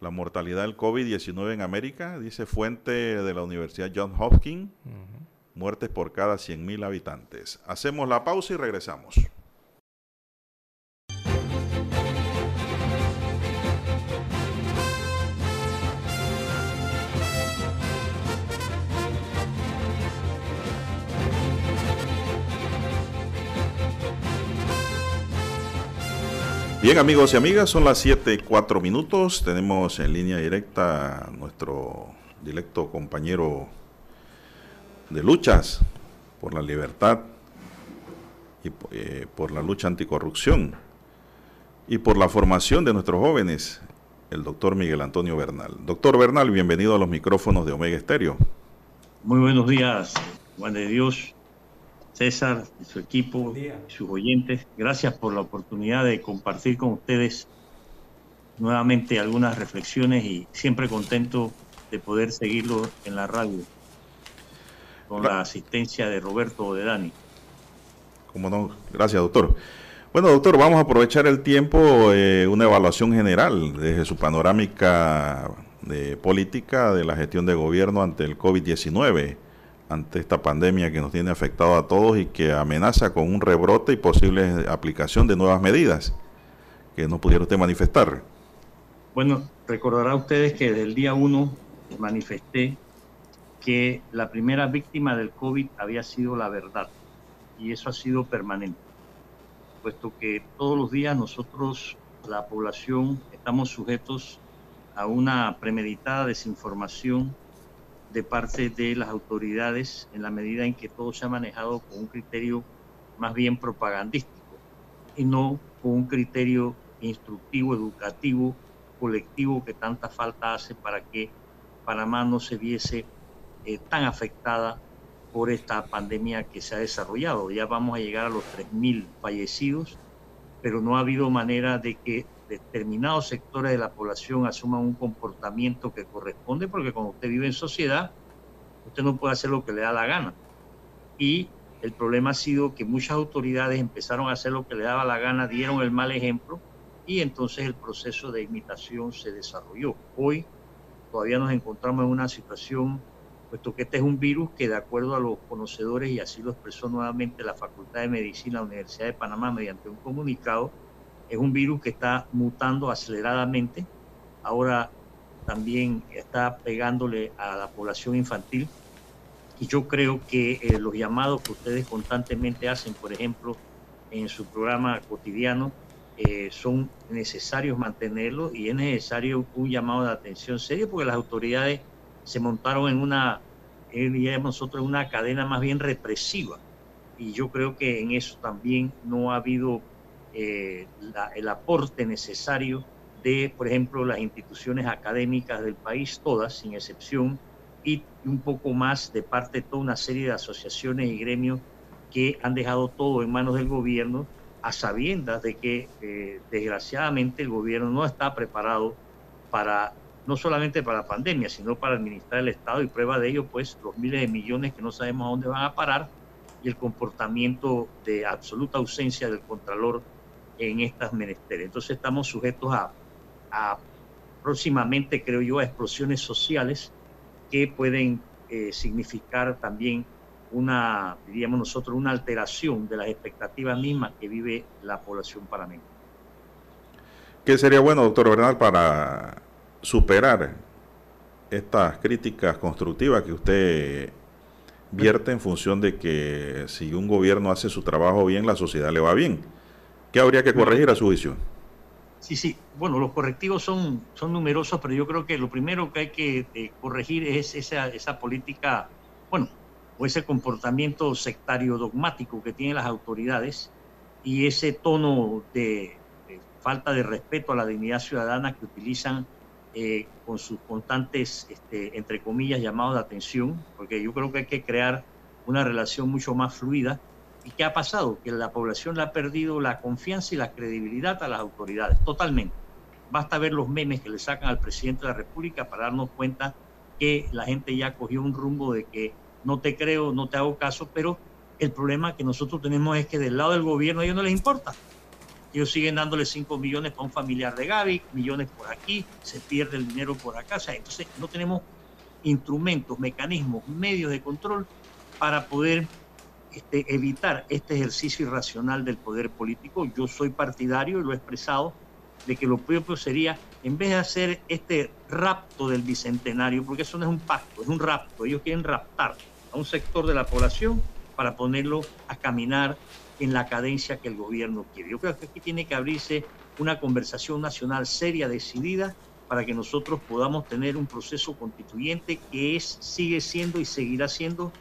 La mortalidad del COVID-19 en América, dice fuente de la Universidad Johns Hopkins, muertes por cada 100.000 habitantes. Hacemos la pausa y regresamos. Bien amigos y amigas, son las 7, 4 minutos. Tenemos en línea directa nuestro directo compañero de luchas por la libertad y eh, por la lucha anticorrupción y por la formación de nuestros jóvenes, el doctor Miguel Antonio Bernal. Doctor Bernal, bienvenido a los micrófonos de Omega Estéreo. Muy buenos días, Juan de Dios, César y su equipo, y sus oyentes. Gracias por la oportunidad de compartir con ustedes nuevamente algunas reflexiones y siempre contento de poder seguirlo en la radio con la asistencia de Roberto o de Dani. Como no, gracias doctor. Bueno doctor, vamos a aprovechar el tiempo, eh, una evaluación general desde su panorámica de política de la gestión de gobierno ante el COVID-19 ante esta pandemia que nos tiene afectado a todos y que amenaza con un rebrote y posible aplicación de nuevas medidas que no pudiera usted manifestar. Bueno, recordará ustedes que desde el día 1 manifesté que la primera víctima del COVID había sido la verdad y eso ha sido permanente, puesto que todos los días nosotros, la población, estamos sujetos a una premeditada desinformación de parte de las autoridades en la medida en que todo se ha manejado con un criterio más bien propagandístico y no con un criterio instructivo, educativo, colectivo que tanta falta hace para que Panamá no se viese eh, tan afectada por esta pandemia que se ha desarrollado. Ya vamos a llegar a los 3.000 fallecidos, pero no ha habido manera de que determinados sectores de la población asuman un comportamiento que corresponde, porque cuando usted vive en sociedad, usted no puede hacer lo que le da la gana. Y el problema ha sido que muchas autoridades empezaron a hacer lo que le daba la gana, dieron el mal ejemplo y entonces el proceso de imitación se desarrolló. Hoy todavía nos encontramos en una situación, puesto que este es un virus que de acuerdo a los conocedores, y así lo expresó nuevamente la Facultad de Medicina de la Universidad de Panamá mediante un comunicado, es un virus que está mutando aceleradamente. Ahora también está pegándole a la población infantil. Y yo creo que eh, los llamados que ustedes constantemente hacen, por ejemplo, en su programa cotidiano, eh, son necesarios mantenerlos y es necesario un llamado de atención serio porque las autoridades se montaron en una, eh, nosotros, una cadena más bien represiva. Y yo creo que en eso también no ha habido eh, la, el aporte necesario de, por ejemplo, las instituciones académicas del país, todas, sin excepción, y un poco más de parte de toda una serie de asociaciones y gremios que han dejado todo en manos del gobierno a sabiendas de que eh, desgraciadamente el gobierno no está preparado para no solamente para la pandemia, sino para administrar el Estado y prueba de ello, pues los miles de millones que no sabemos a dónde van a parar y el comportamiento de absoluta ausencia del Contralor en estas menesteres. Entonces estamos sujetos a, a próximamente, creo yo, a explosiones sociales que pueden eh, significar también una, diríamos nosotros, una alteración de las expectativas mismas que vive la población panameña. ¿Qué sería bueno, doctor Bernal, para superar estas críticas constructivas que usted vierte en función de que si un gobierno hace su trabajo bien, la sociedad le va bien? ¿Qué habría que corregir a su juicio? Sí, sí. Bueno, los correctivos son, son numerosos, pero yo creo que lo primero que hay que eh, corregir es esa, esa política, bueno, o ese comportamiento sectario dogmático que tienen las autoridades y ese tono de, de falta de respeto a la dignidad ciudadana que utilizan eh, con sus constantes, este, entre comillas, llamados de atención, porque yo creo que hay que crear una relación mucho más fluida. ¿Y qué ha pasado? Que la población le ha perdido la confianza y la credibilidad a las autoridades, totalmente. Basta ver los memes que le sacan al presidente de la República para darnos cuenta que la gente ya cogió un rumbo de que no te creo, no te hago caso, pero el problema que nosotros tenemos es que del lado del gobierno a ellos no les importa. Ellos siguen dándole 5 millones para un familiar de Gaby, millones por aquí, se pierde el dinero por acá. O sea, entonces no tenemos instrumentos, mecanismos, medios de control para poder este, evitar este ejercicio irracional del poder político. Yo soy partidario, y lo he expresado, de que lo propio sería, en vez de hacer este rapto del bicentenario, porque eso no es un pacto, es un rapto, ellos quieren raptar a un sector de la población para ponerlo a caminar en la cadencia que el gobierno quiere. Yo creo que aquí tiene que abrirse una conversación nacional seria, decidida, para que nosotros podamos tener un proceso constituyente que es, sigue siendo y seguirá siendo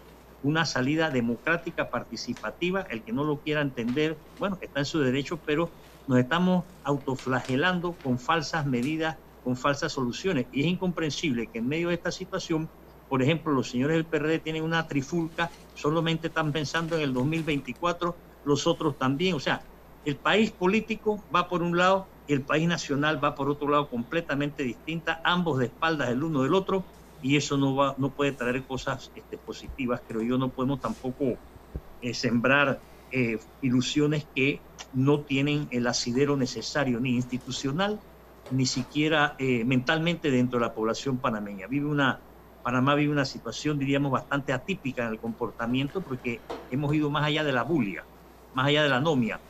una salida democrática, participativa. El que no lo quiera entender, bueno, está en su derecho, pero nos estamos autoflagelando con falsas medidas, con falsas soluciones. Y es incomprensible que en medio de esta situación, por ejemplo, los señores del PRD tienen una trifulca, solamente están pensando en el 2024, los otros también. O sea, el país político va por un lado el país nacional va por otro lado completamente distinta, ambos de espaldas el uno del otro, y eso no, va, no puede traer cosas este, positivas, creo yo. No podemos tampoco eh, sembrar eh, ilusiones que no tienen el asidero necesario, ni institucional, ni siquiera eh, mentalmente dentro de la población panameña. Vive una, Panamá vive una situación, diríamos, bastante atípica en el comportamiento porque hemos ido más allá de la bulia, más allá de la anomia,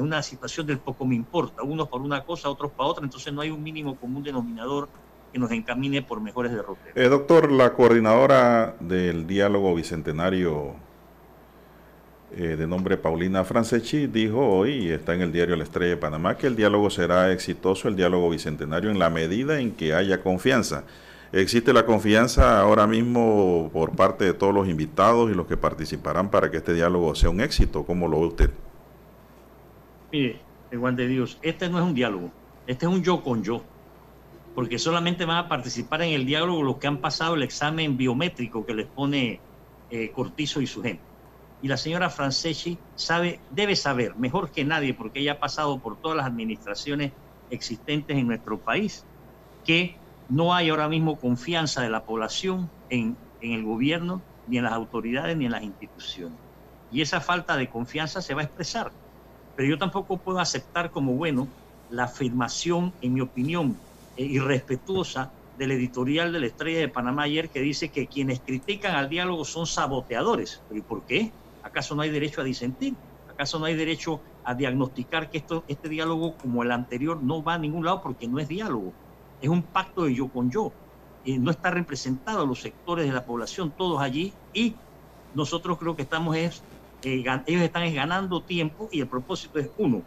una situación del poco me importa, unos por una cosa, otros para otra, entonces no hay un mínimo común denominador que nos encamine por mejores derroteros. Eh, doctor, la coordinadora del diálogo bicentenario eh, de nombre Paulina Franceschi dijo hoy, y está en el diario La Estrella de Panamá, que el diálogo será exitoso, el diálogo bicentenario, en la medida en que haya confianza. ¿Existe la confianza ahora mismo por parte de todos los invitados y los que participarán para que este diálogo sea un éxito? ¿Cómo lo ve usted? Mire, igual de Dios, este no es un diálogo, este es un yo con yo, porque solamente van a participar en el diálogo los que han pasado el examen biométrico que les pone eh, Cortizo y su gente. Y la señora Franceschi sabe, debe saber, mejor que nadie, porque ella ha pasado por todas las administraciones existentes en nuestro país, que no hay ahora mismo confianza de la población en, el gobierno, ni en las autoridades, ni en las instituciones. Y esa falta de confianza se va a expresar pero yo tampoco puedo aceptar como bueno la afirmación, en mi opinión, irrespetuosa del editorial de la Estrella de Panamá ayer que dice que quienes critican al diálogo son saboteadores. ¿Y por qué? ¿Acaso no hay derecho a disentir? ¿Acaso no hay derecho a diagnosticar que esto, este diálogo, como el anterior, no va a ningún lado porque no es diálogo? Es un pacto de yo con yo. Eh, no está representado los sectores de la población, todos allí, y nosotros creo que estamos es eh, ellos están ganando tiempo y el propósito es uno,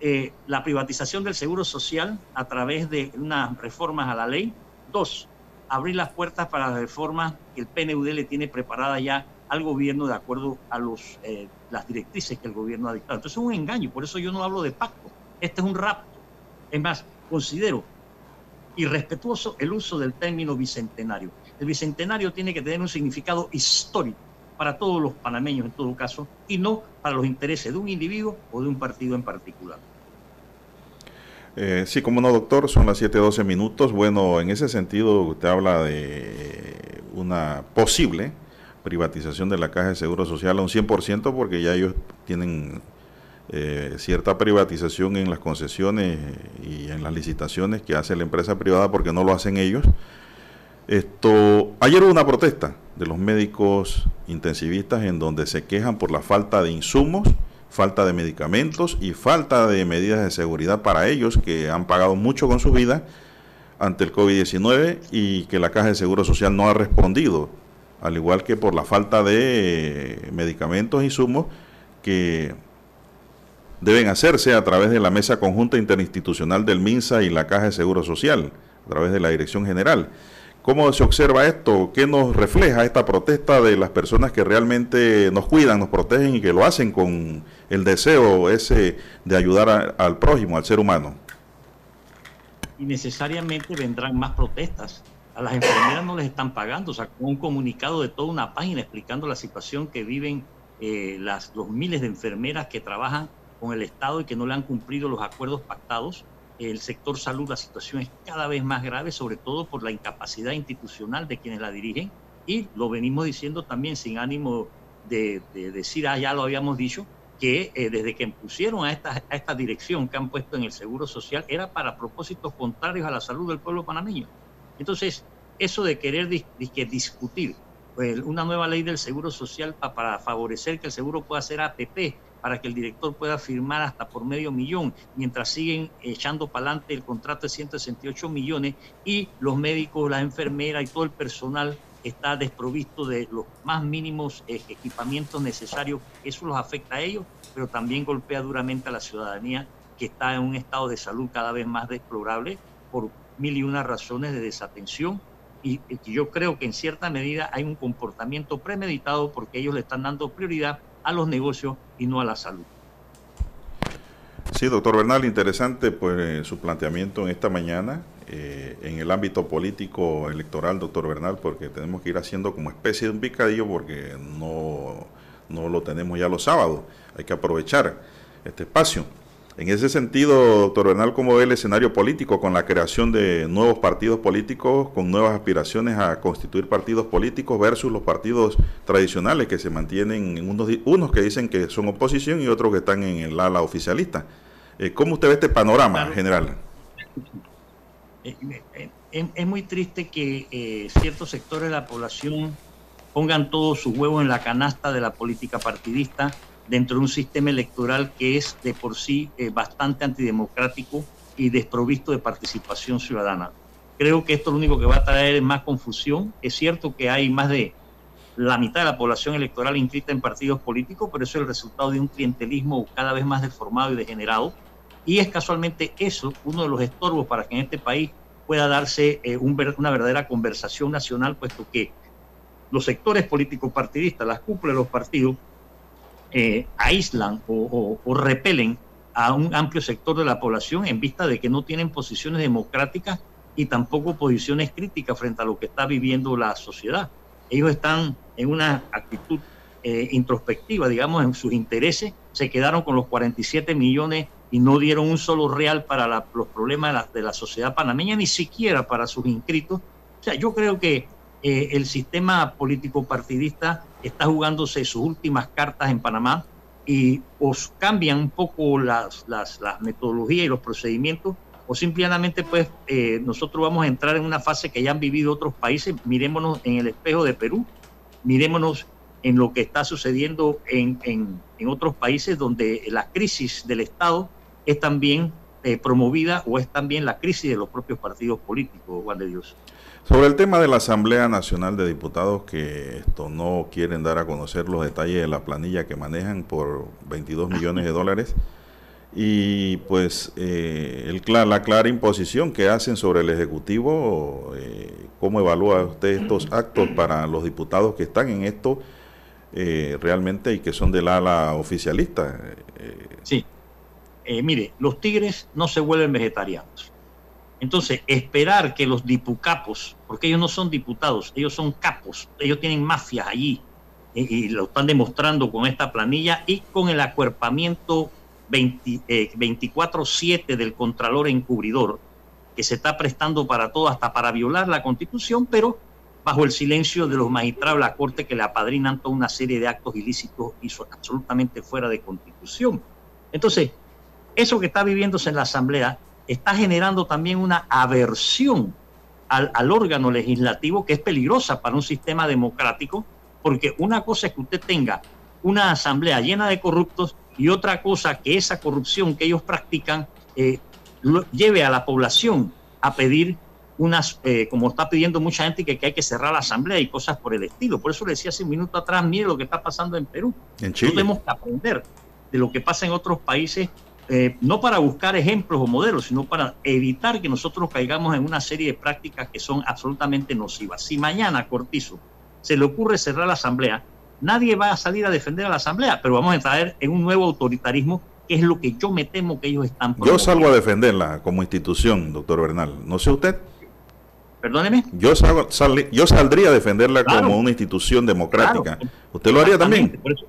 eh, la privatización del seguro social a través de unas reformas a la ley. Dos, abrir las puertas para las reformas que el PNUD le tiene preparada ya al gobierno de acuerdo a los, eh, las directrices que el gobierno ha dictado. Entonces es un engaño, por eso yo no hablo de pacto. Este es un rapto. Es más, considero irrespetuoso el uso del término bicentenario. El bicentenario tiene que tener un significado histórico para todos los panameños en todo caso, y no para los intereses de un individuo o de un partido en particular. Eh, sí, como no, doctor, son las 7.12 minutos. Bueno, en ese sentido, usted habla de una posible privatización de la Caja de Seguro Social a un 100% porque ya ellos tienen eh, cierta privatización en las concesiones y en las licitaciones que hace la empresa privada porque no lo hacen ellos. Esto, ayer hubo una protesta de los médicos intensivistas en donde se quejan por la falta de insumos, falta de medicamentos y falta de medidas de seguridad para ellos que han pagado mucho con su vida ante el COVID-19 y que la Caja de Seguro Social no ha respondido, al igual que por la falta de medicamentos e insumos que deben hacerse a través de la Mesa Conjunta Interinstitucional del MINSA y la Caja de Seguro Social, a través de la Dirección General. ¿Cómo se observa esto? ¿Qué nos refleja esta protesta de las personas que realmente nos cuidan, nos protegen y que lo hacen con el deseo ese de ayudar al prójimo, al ser humano? Y necesariamente vendrán más protestas. A las enfermeras no les están pagando, o sea, un comunicado de toda una página explicando la situación que viven eh, las, los miles de enfermeras que trabajan con el Estado y que no le han cumplido los acuerdos pactados el sector salud la situación es cada vez más grave, sobre todo por la incapacidad institucional de quienes la dirigen y lo venimos diciendo también sin ánimo de, de decir, ah, ya lo habíamos dicho, que eh, desde que pusieron a esta, a esta dirección que han puesto en el Seguro Social era para propósitos contrarios a la salud del pueblo panameño. Entonces, eso de querer disque discutir pues, una nueva ley del Seguro Social pa- para favorecer que el seguro pueda ser APP, para que el director pueda firmar hasta por medio millón, mientras siguen echando para adelante el contrato de 168 millones y los médicos, las enfermeras y todo el personal está desprovisto de los más mínimos eh, equipamientos necesarios. Eso los afecta a ellos, pero también golpea duramente a la ciudadanía que está en un estado de salud cada vez más deplorable por mil y una razones de desatención. Y, y yo creo que en cierta medida hay un comportamiento premeditado porque ellos le están dando prioridad a los negocios y no a la salud. Sí, doctor Bernal, interesante pues su planteamiento en esta mañana eh, en el ámbito político electoral, doctor Bernal, porque tenemos que ir haciendo como especie de un picadillo porque no, no lo tenemos ya los sábados. Hay que aprovechar este espacio. En ese sentido, doctor Bernal, ¿cómo ve el escenario político con la creación de nuevos partidos políticos, con nuevas aspiraciones a constituir partidos políticos versus los partidos tradicionales que se mantienen, en unos, unos que dicen que son oposición y otros que están en el ala oficialista? Eh, ¿Cómo usted ve este panorama general? Es, es muy triste que eh, ciertos sectores de la población pongan todos sus huevos en la canasta de la política partidista dentro de un sistema electoral que es de por sí eh, bastante antidemocrático y desprovisto de participación ciudadana. Creo que esto lo único que va a traer es más confusión. Es cierto que hay más de la mitad de la población electoral inscrita en partidos políticos, pero eso es el resultado de un clientelismo cada vez más deformado y degenerado. Y es casualmente eso uno de los estorbos para que en este país pueda darse eh, un una verdadera conversación nacional, puesto que los sectores políticos partidistas, las cúpulas de los partidos, eh, aíslan o, repelen a un amplio sector de la población en vista de que no tienen posiciones democráticas y tampoco posiciones críticas frente a lo que está viviendo la sociedad. Ellos están en una actitud eh, introspectiva, digamos, en sus intereses, se quedaron con los 47 millones y no dieron un solo real para los problemas de la, de la sociedad panameña, ni siquiera para sus inscritos. O sea, yo creo que eh, el sistema político partidista está jugándose sus últimas cartas en Panamá y os cambian un poco las, las, las metodologías y los procedimientos o simplemente pues eh, nosotros vamos a entrar en una fase que ya han vivido otros países, mirémonos en el espejo de Perú, mirémonos en lo que está sucediendo en, en, en otros países donde la crisis del Estado es también eh, promovida o es también la crisis de los propios partidos políticos, Juan de Dios. Sobre el tema de la Asamblea Nacional de Diputados, que esto no quieren dar a conocer los detalles de la planilla que manejan por 22 millones de dólares, y pues eh, la clara imposición que hacen sobre el Ejecutivo, eh, ¿cómo evalúa usted estos actos para los diputados que están en esto eh, realmente y que son del ala oficialista? Sí. Eh, mire, los tigres no se vuelven vegetarianos. Entonces, esperar que los dipucapos, porque ellos no son diputados, ellos son capos, ellos tienen mafias allí, y, lo están demostrando con esta planilla y con el acuerpamiento 20, eh, 24-7 del Contralor Encubridor, que se está prestando para todo, hasta para violar la Constitución, pero bajo el silencio de los magistrados de la Corte que le apadrinan toda una serie de actos ilícitos y son absolutamente fuera de Constitución. Entonces, eso que está viviéndose en la Asamblea está generando también una aversión al, al órgano legislativo que es peligrosa para un sistema democrático, porque una cosa es que usted tenga una asamblea llena de corruptos y otra cosa que esa corrupción que ellos practican eh, lo- lleve a la población a pedir unas, eh, como está pidiendo mucha gente, que, que hay que cerrar la asamblea y cosas por el estilo. Por eso le decía hace un minuto atrás, mire lo que está pasando en Perú. En Chile. tenemos que aprender de lo que pasa en otros países, eh, no para buscar ejemplos o modelos, sino para evitar que nosotros caigamos en una serie de prácticas que son absolutamente nocivas. Si mañana Cortizo se le ocurre cerrar la asamblea, nadie va a salir a defender a la asamblea, pero vamos a entrar en un nuevo autoritarismo que es lo que yo me temo que ellos están Yo salgo a defenderla como institución, doctor Bernal. No sé usted. Perdóneme. Yo, salgo- sal- yo saldría a defenderla Claro. como una institución democrática. Claro. ¿Usted lo haría también? Por eso,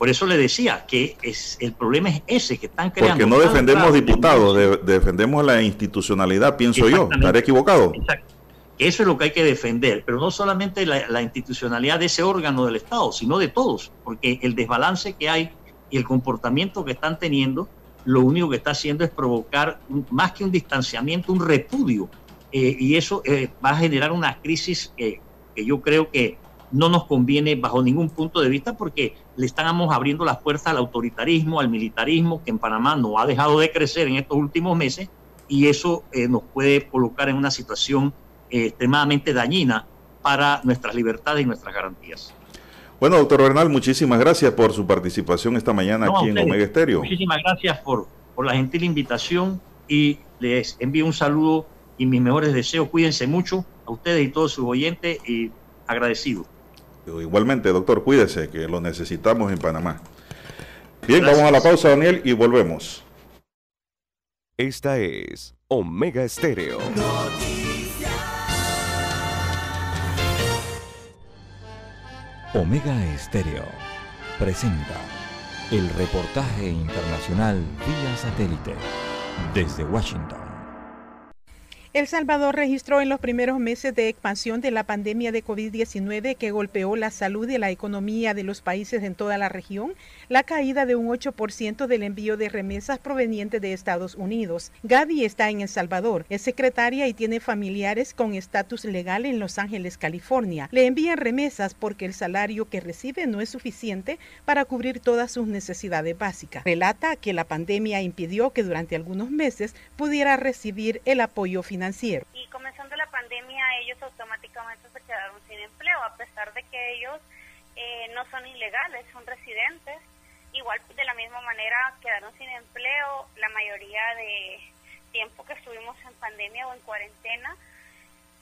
por eso le decía que es, el problema es ese, que están creando... Porque no defendemos claro diputados, de- defendemos la institucionalidad, pienso yo. ¿Estaré equivocado? Exacto. Eso es lo que hay que defender, pero no solamente la, la institucionalidad de ese órgano del Estado, sino de todos, porque el desbalance que hay y el comportamiento que están teniendo, lo único que está haciendo es provocar un- más que un distanciamiento, un repudio. Eh, y eso eh, va a generar una crisis que yo creo que no nos conviene bajo ningún punto de vista porque le estamos abriendo las puertas al autoritarismo, al militarismo, que en Panamá no ha dejado de crecer en estos últimos meses y eso eh, nos puede colocar en una situación eh, extremadamente dañina para nuestras libertades y nuestras garantías. Bueno, doctor Bernal, muchísimas gracias por su participación esta mañana No, aquí en ustedes. Omega Estéreo. Muchísimas gracias por, por la gentil invitación y les envío un saludo y mis mejores deseos. Cuídense mucho a ustedes y todos sus oyentes y agradecido. Igualmente, doctor, cuídese, que lo necesitamos en Panamá. Bien, vamos a la pausa, Daniel, y volvemos. Esta es Omega Estéreo. Omega Estéreo presenta el reportaje internacional vía satélite desde Washington. El Salvador registró en los primeros meses de expansión de la pandemia de COVID-19 que golpeó la salud y la economía de los países en toda la región, la caída de un 8% del envío de remesas provenientes de Estados Unidos. Gaby está en El Salvador, es secretaria y tiene familiares con estatus legal en Los Ángeles, California. Le envían remesas porque el salario que recibe no es suficiente para cubrir todas sus necesidades básicas. Relata que la pandemia impidió que durante algunos meses pudiera recibir el apoyo financiero. Y comenzando la pandemia ellos automáticamente se quedaron sin empleo a pesar de que ellos eh, no son ilegales, son residentes. Igual de la misma manera quedaron sin empleo la mayoría de tiempo que estuvimos en pandemia o en cuarentena.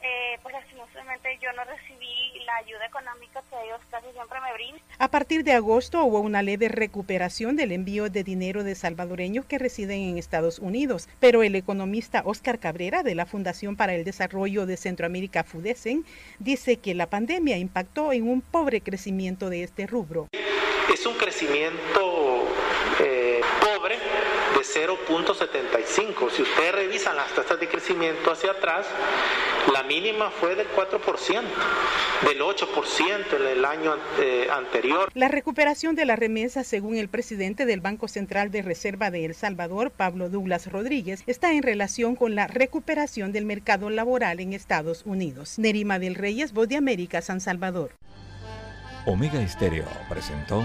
Eh, pues lastimosamente yo no recibí la ayuda económica que ellos casi siempre me brindan. A partir de agosto hubo una leve recuperación del envío de dinero de salvadoreños que residen en Estados Unidos, pero el economista Oscar Cabrera de la Fundación para el Desarrollo de Centroamérica FUDESEN dice que la pandemia impactó en un pobre crecimiento de este rubro. Es un crecimiento eh, pobre de 0.75. Si ustedes revisan las tasas de crecimiento hacia atrás, la mínima fue del 4%, del 8% en el año eh, anterior. La recuperación de la remesa, según el presidente del Banco Central de Reserva de El Salvador, Pablo Douglas Rodríguez, está en relación con la recuperación del mercado laboral en Estados Unidos. Nerima del Reyes, Voz de América, San Salvador. Omega Estéreo presentó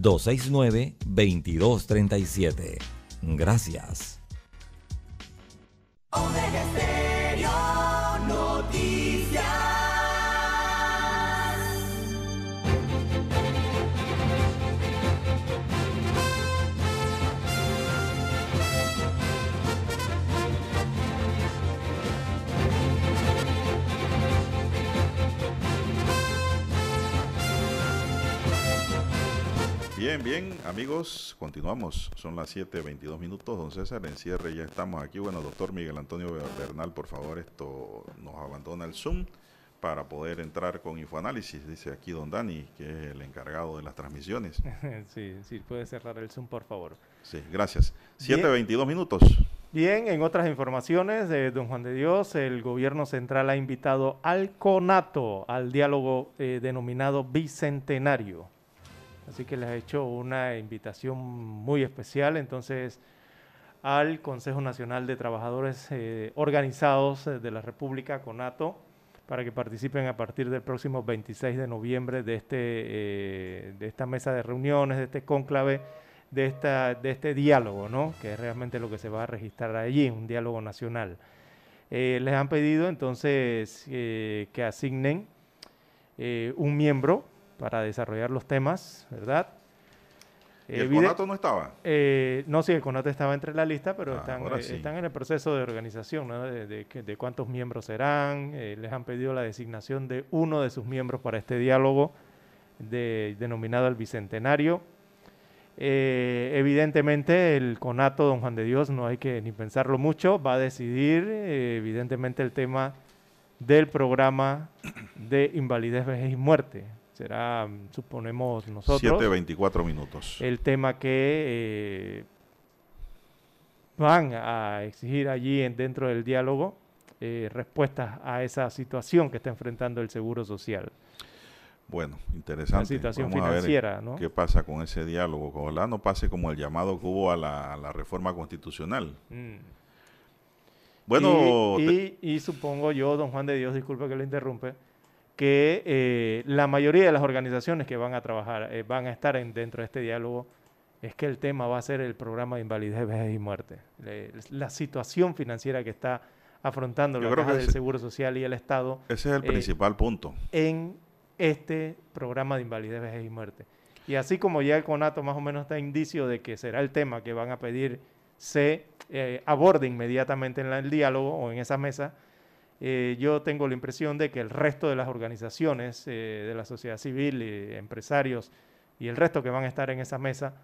269-2237. Gracias. Bien, bien, amigos, continuamos. Son las 7:22 minutos. Don César, en cierre ya estamos aquí. Bueno, doctor Miguel Antonio Bernal, por favor, esto nos abandona el Zoom para poder entrar con Infoanálisis. Dice aquí don Dani, que es el encargado de las transmisiones. sí, sí, puede cerrar el Zoom, por favor. Sí, gracias. Bien. 7:22 minutos. Bien, en otras informaciones de Don Juan de Dios, el gobierno central ha invitado al CONATO al diálogo eh, denominado Bicentenario. Así que les ha hecho una invitación muy especial, entonces, al Consejo Nacional de Trabajadores eh, Organizados eh, de la República, CONATO, para que participen a partir del próximo 26 de noviembre de, este, eh, de esta mesa de reuniones, de este cónclave, de, esta, de este diálogo, ¿no? que es realmente lo que se va a registrar allí, un diálogo nacional. Les han pedido entonces que asignen un miembro para desarrollar los temas, ¿verdad? ¿Y el CONATO no estaba? Eh, no, sí, el CONATO estaba entre la lista, pero Ah, están, eh, sí. están en el proceso de organización, ¿no? de, de de cuántos miembros serán. eh, les han pedido la designación de uno de sus miembros para este diálogo de- denominado el Bicentenario. Eh, evidentemente el conato Don Juan de Dios no hay que ni pensarlo mucho, va a decidir eh, evidentemente el tema del programa de invalidez, vejez y muerte. Será, mm, suponemos nosotros, 7.24 minutos. el tema que eh, van a exigir allí en- dentro del diálogo eh, respuestas a esa situación que está enfrentando el Seguro Social. Bueno, interesante. La situación Vamos a ver financiera, ¿no? ¿Qué pasa con ese diálogo? Ojalá no pase como el llamado que hubo a la, a la reforma constitucional. Mm. Bueno, y, te- y- y supongo yo, don Juan de Dios, disculpe que lo interrumpe, que eh, la mayoría de las organizaciones que van a trabajar, eh, van a estar en- dentro de este diálogo, es que el tema va a ser el programa de invalidez, vejez y muerte. Le- la situación financiera que está afrontando Yo la creo Caja que del ese- Seguro Social y el Estado ese es el eh, principal punto. en este programa de invalidez, vejez y muerte. Y así como ya el CONATO más o menos está indicio de que será el tema que van a pedir se aborde inmediatamente en la- el diálogo o en esa mesa, eh, yo tengo la impresión de que el resto de las organizaciones eh, de la sociedad civil, empresarios y el resto que van a estar en esa mesa,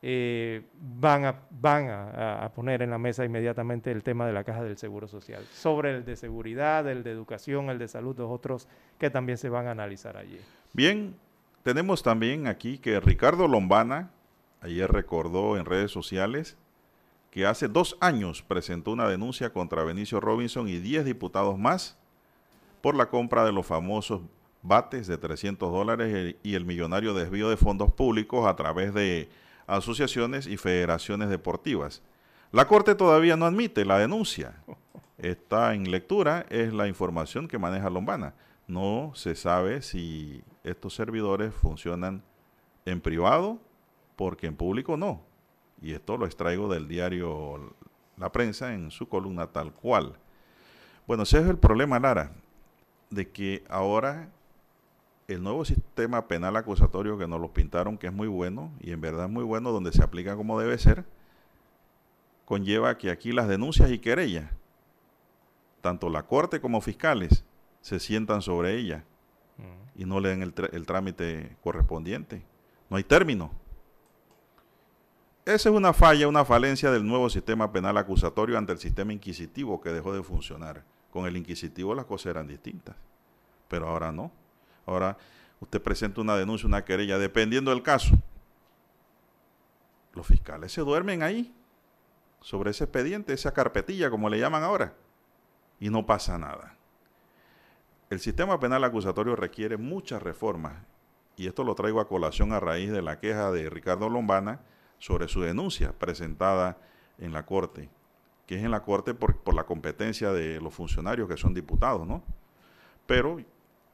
eh, van, a, van a- a poner en la mesa inmediatamente el tema de la caja del Seguro Social. Sobre el de seguridad, el de educación, el de salud, los otros que también se van a analizar allí. Bien, tenemos también aquí que Ricardo Lombana ayer recordó en redes sociales que hace dos años presentó una denuncia contra Benicio Robinson y 10 diputados más por la compra de los famosos bates de 300 dólares y el millonario desvío de fondos públicos a través de asociaciones y federaciones deportivas. La Corte todavía no admite la denuncia. Está en lectura, es la información que maneja Lombana. No se sabe si estos servidores funcionan en privado, porque en público no. Y esto lo extraigo del diario La Prensa en su columna tal cual. Bueno, ese es el problema, Lara, de que ahora el nuevo sistema penal acusatorio que nos lo pintaron, que es muy bueno, y en verdad es muy bueno, donde se aplica como debe ser, conlleva que aquí las denuncias y querellas, tanto la corte como fiscales, se sientan sobre ella y no le den el, tr- el trámite correspondiente. No hay término. Esa es una falla, una falencia del nuevo sistema penal acusatorio ante el sistema inquisitivo que dejó de funcionar. Con el inquisitivo las cosas eran distintas, pero ahora no. Ahora usted presenta una denuncia, una querella, dependiendo del caso. Los fiscales se duermen ahí, sobre ese expediente, esa carpetilla, como le llaman ahora, y no pasa nada. El sistema penal acusatorio requiere muchas reformas y esto lo traigo a colación a raíz de la queja de Ricardo Lombana sobre su denuncia presentada en la Corte, que es en la Corte por, por la competencia de los funcionarios que son diputados, ¿no? Pero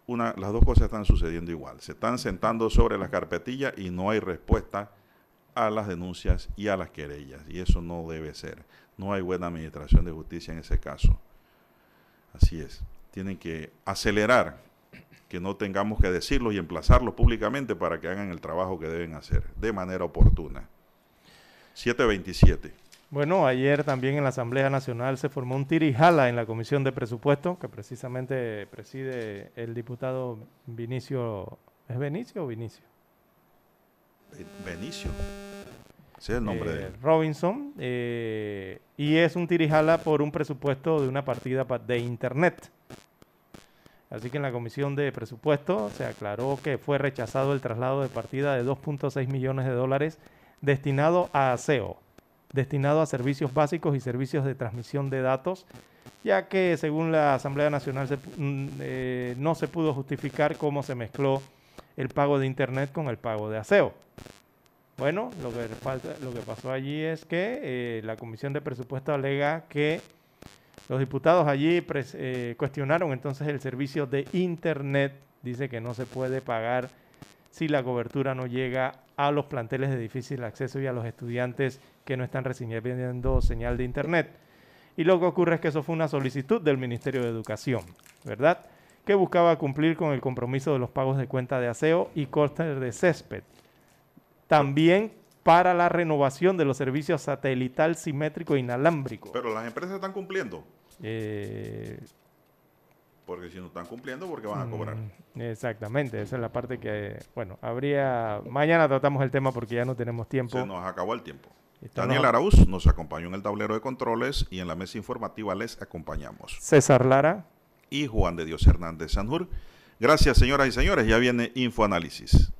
una, las dos cosas están sucediendo igual. Se están sentando sobre las carpetillas y no hay respuesta a las denuncias y a las querellas. Y eso no debe ser. No hay buena administración de justicia en ese caso. Así es. Tienen que acelerar que no tengamos que decirlo y emplazarlos públicamente para que hagan el trabajo que deben hacer de manera oportuna. 727. Bueno, ayer también en la Asamblea Nacional se formó un tirijala en la Comisión de Presupuesto, que precisamente preside el diputado Vinicio. ¿Es Benicio o Vinicio? Benicio. Ese es el nombre Eh, de él. Robinson. eh, y es un tirijala por un presupuesto de una partida pa- de Internet. Así que en la Comisión de Presupuesto se aclaró que fue rechazado el traslado de partida de 2.6 millones de dólares destinado a aseo, destinado a servicios básicos y servicios de transmisión de datos, ya que según la Asamblea Nacional mm, eh, no se pudo justificar cómo se mezcló el pago de Internet con el pago de aseo. Bueno, lo que, falta- lo que pasó allí es que eh, la Comisión de Presupuesto alega que los diputados allí eh, cuestionaron entonces el servicio de Internet. Dice que no se puede pagar si la cobertura no llega a los planteles de difícil acceso y a los estudiantes que no están recibiendo señal de Internet. Y lo que ocurre es que eso fue una solicitud del Ministerio de Educación, ¿verdad? Que buscaba cumplir con el compromiso de los pagos de cuenta de aseo y costes de césped. También para la renovación de los servicios satelital, simétrico e inalámbrico. Pero las empresas están cumpliendo. Eh, Porque si no están cumpliendo, porque van a cobrar. Mm, Exactamente, esa es la parte que, bueno, habría... Mañana tratamos el tema porque ya no tenemos tiempo. Se nos acabó el tiempo. Esto Daniel no- Arauz nos acompañó en el tablero de controles y en la mesa informativa les acompañamos. César Lara. Y Juan de Dios Hernández Sanjur. Gracias, señoras y señores. Ya viene Infoanálisis.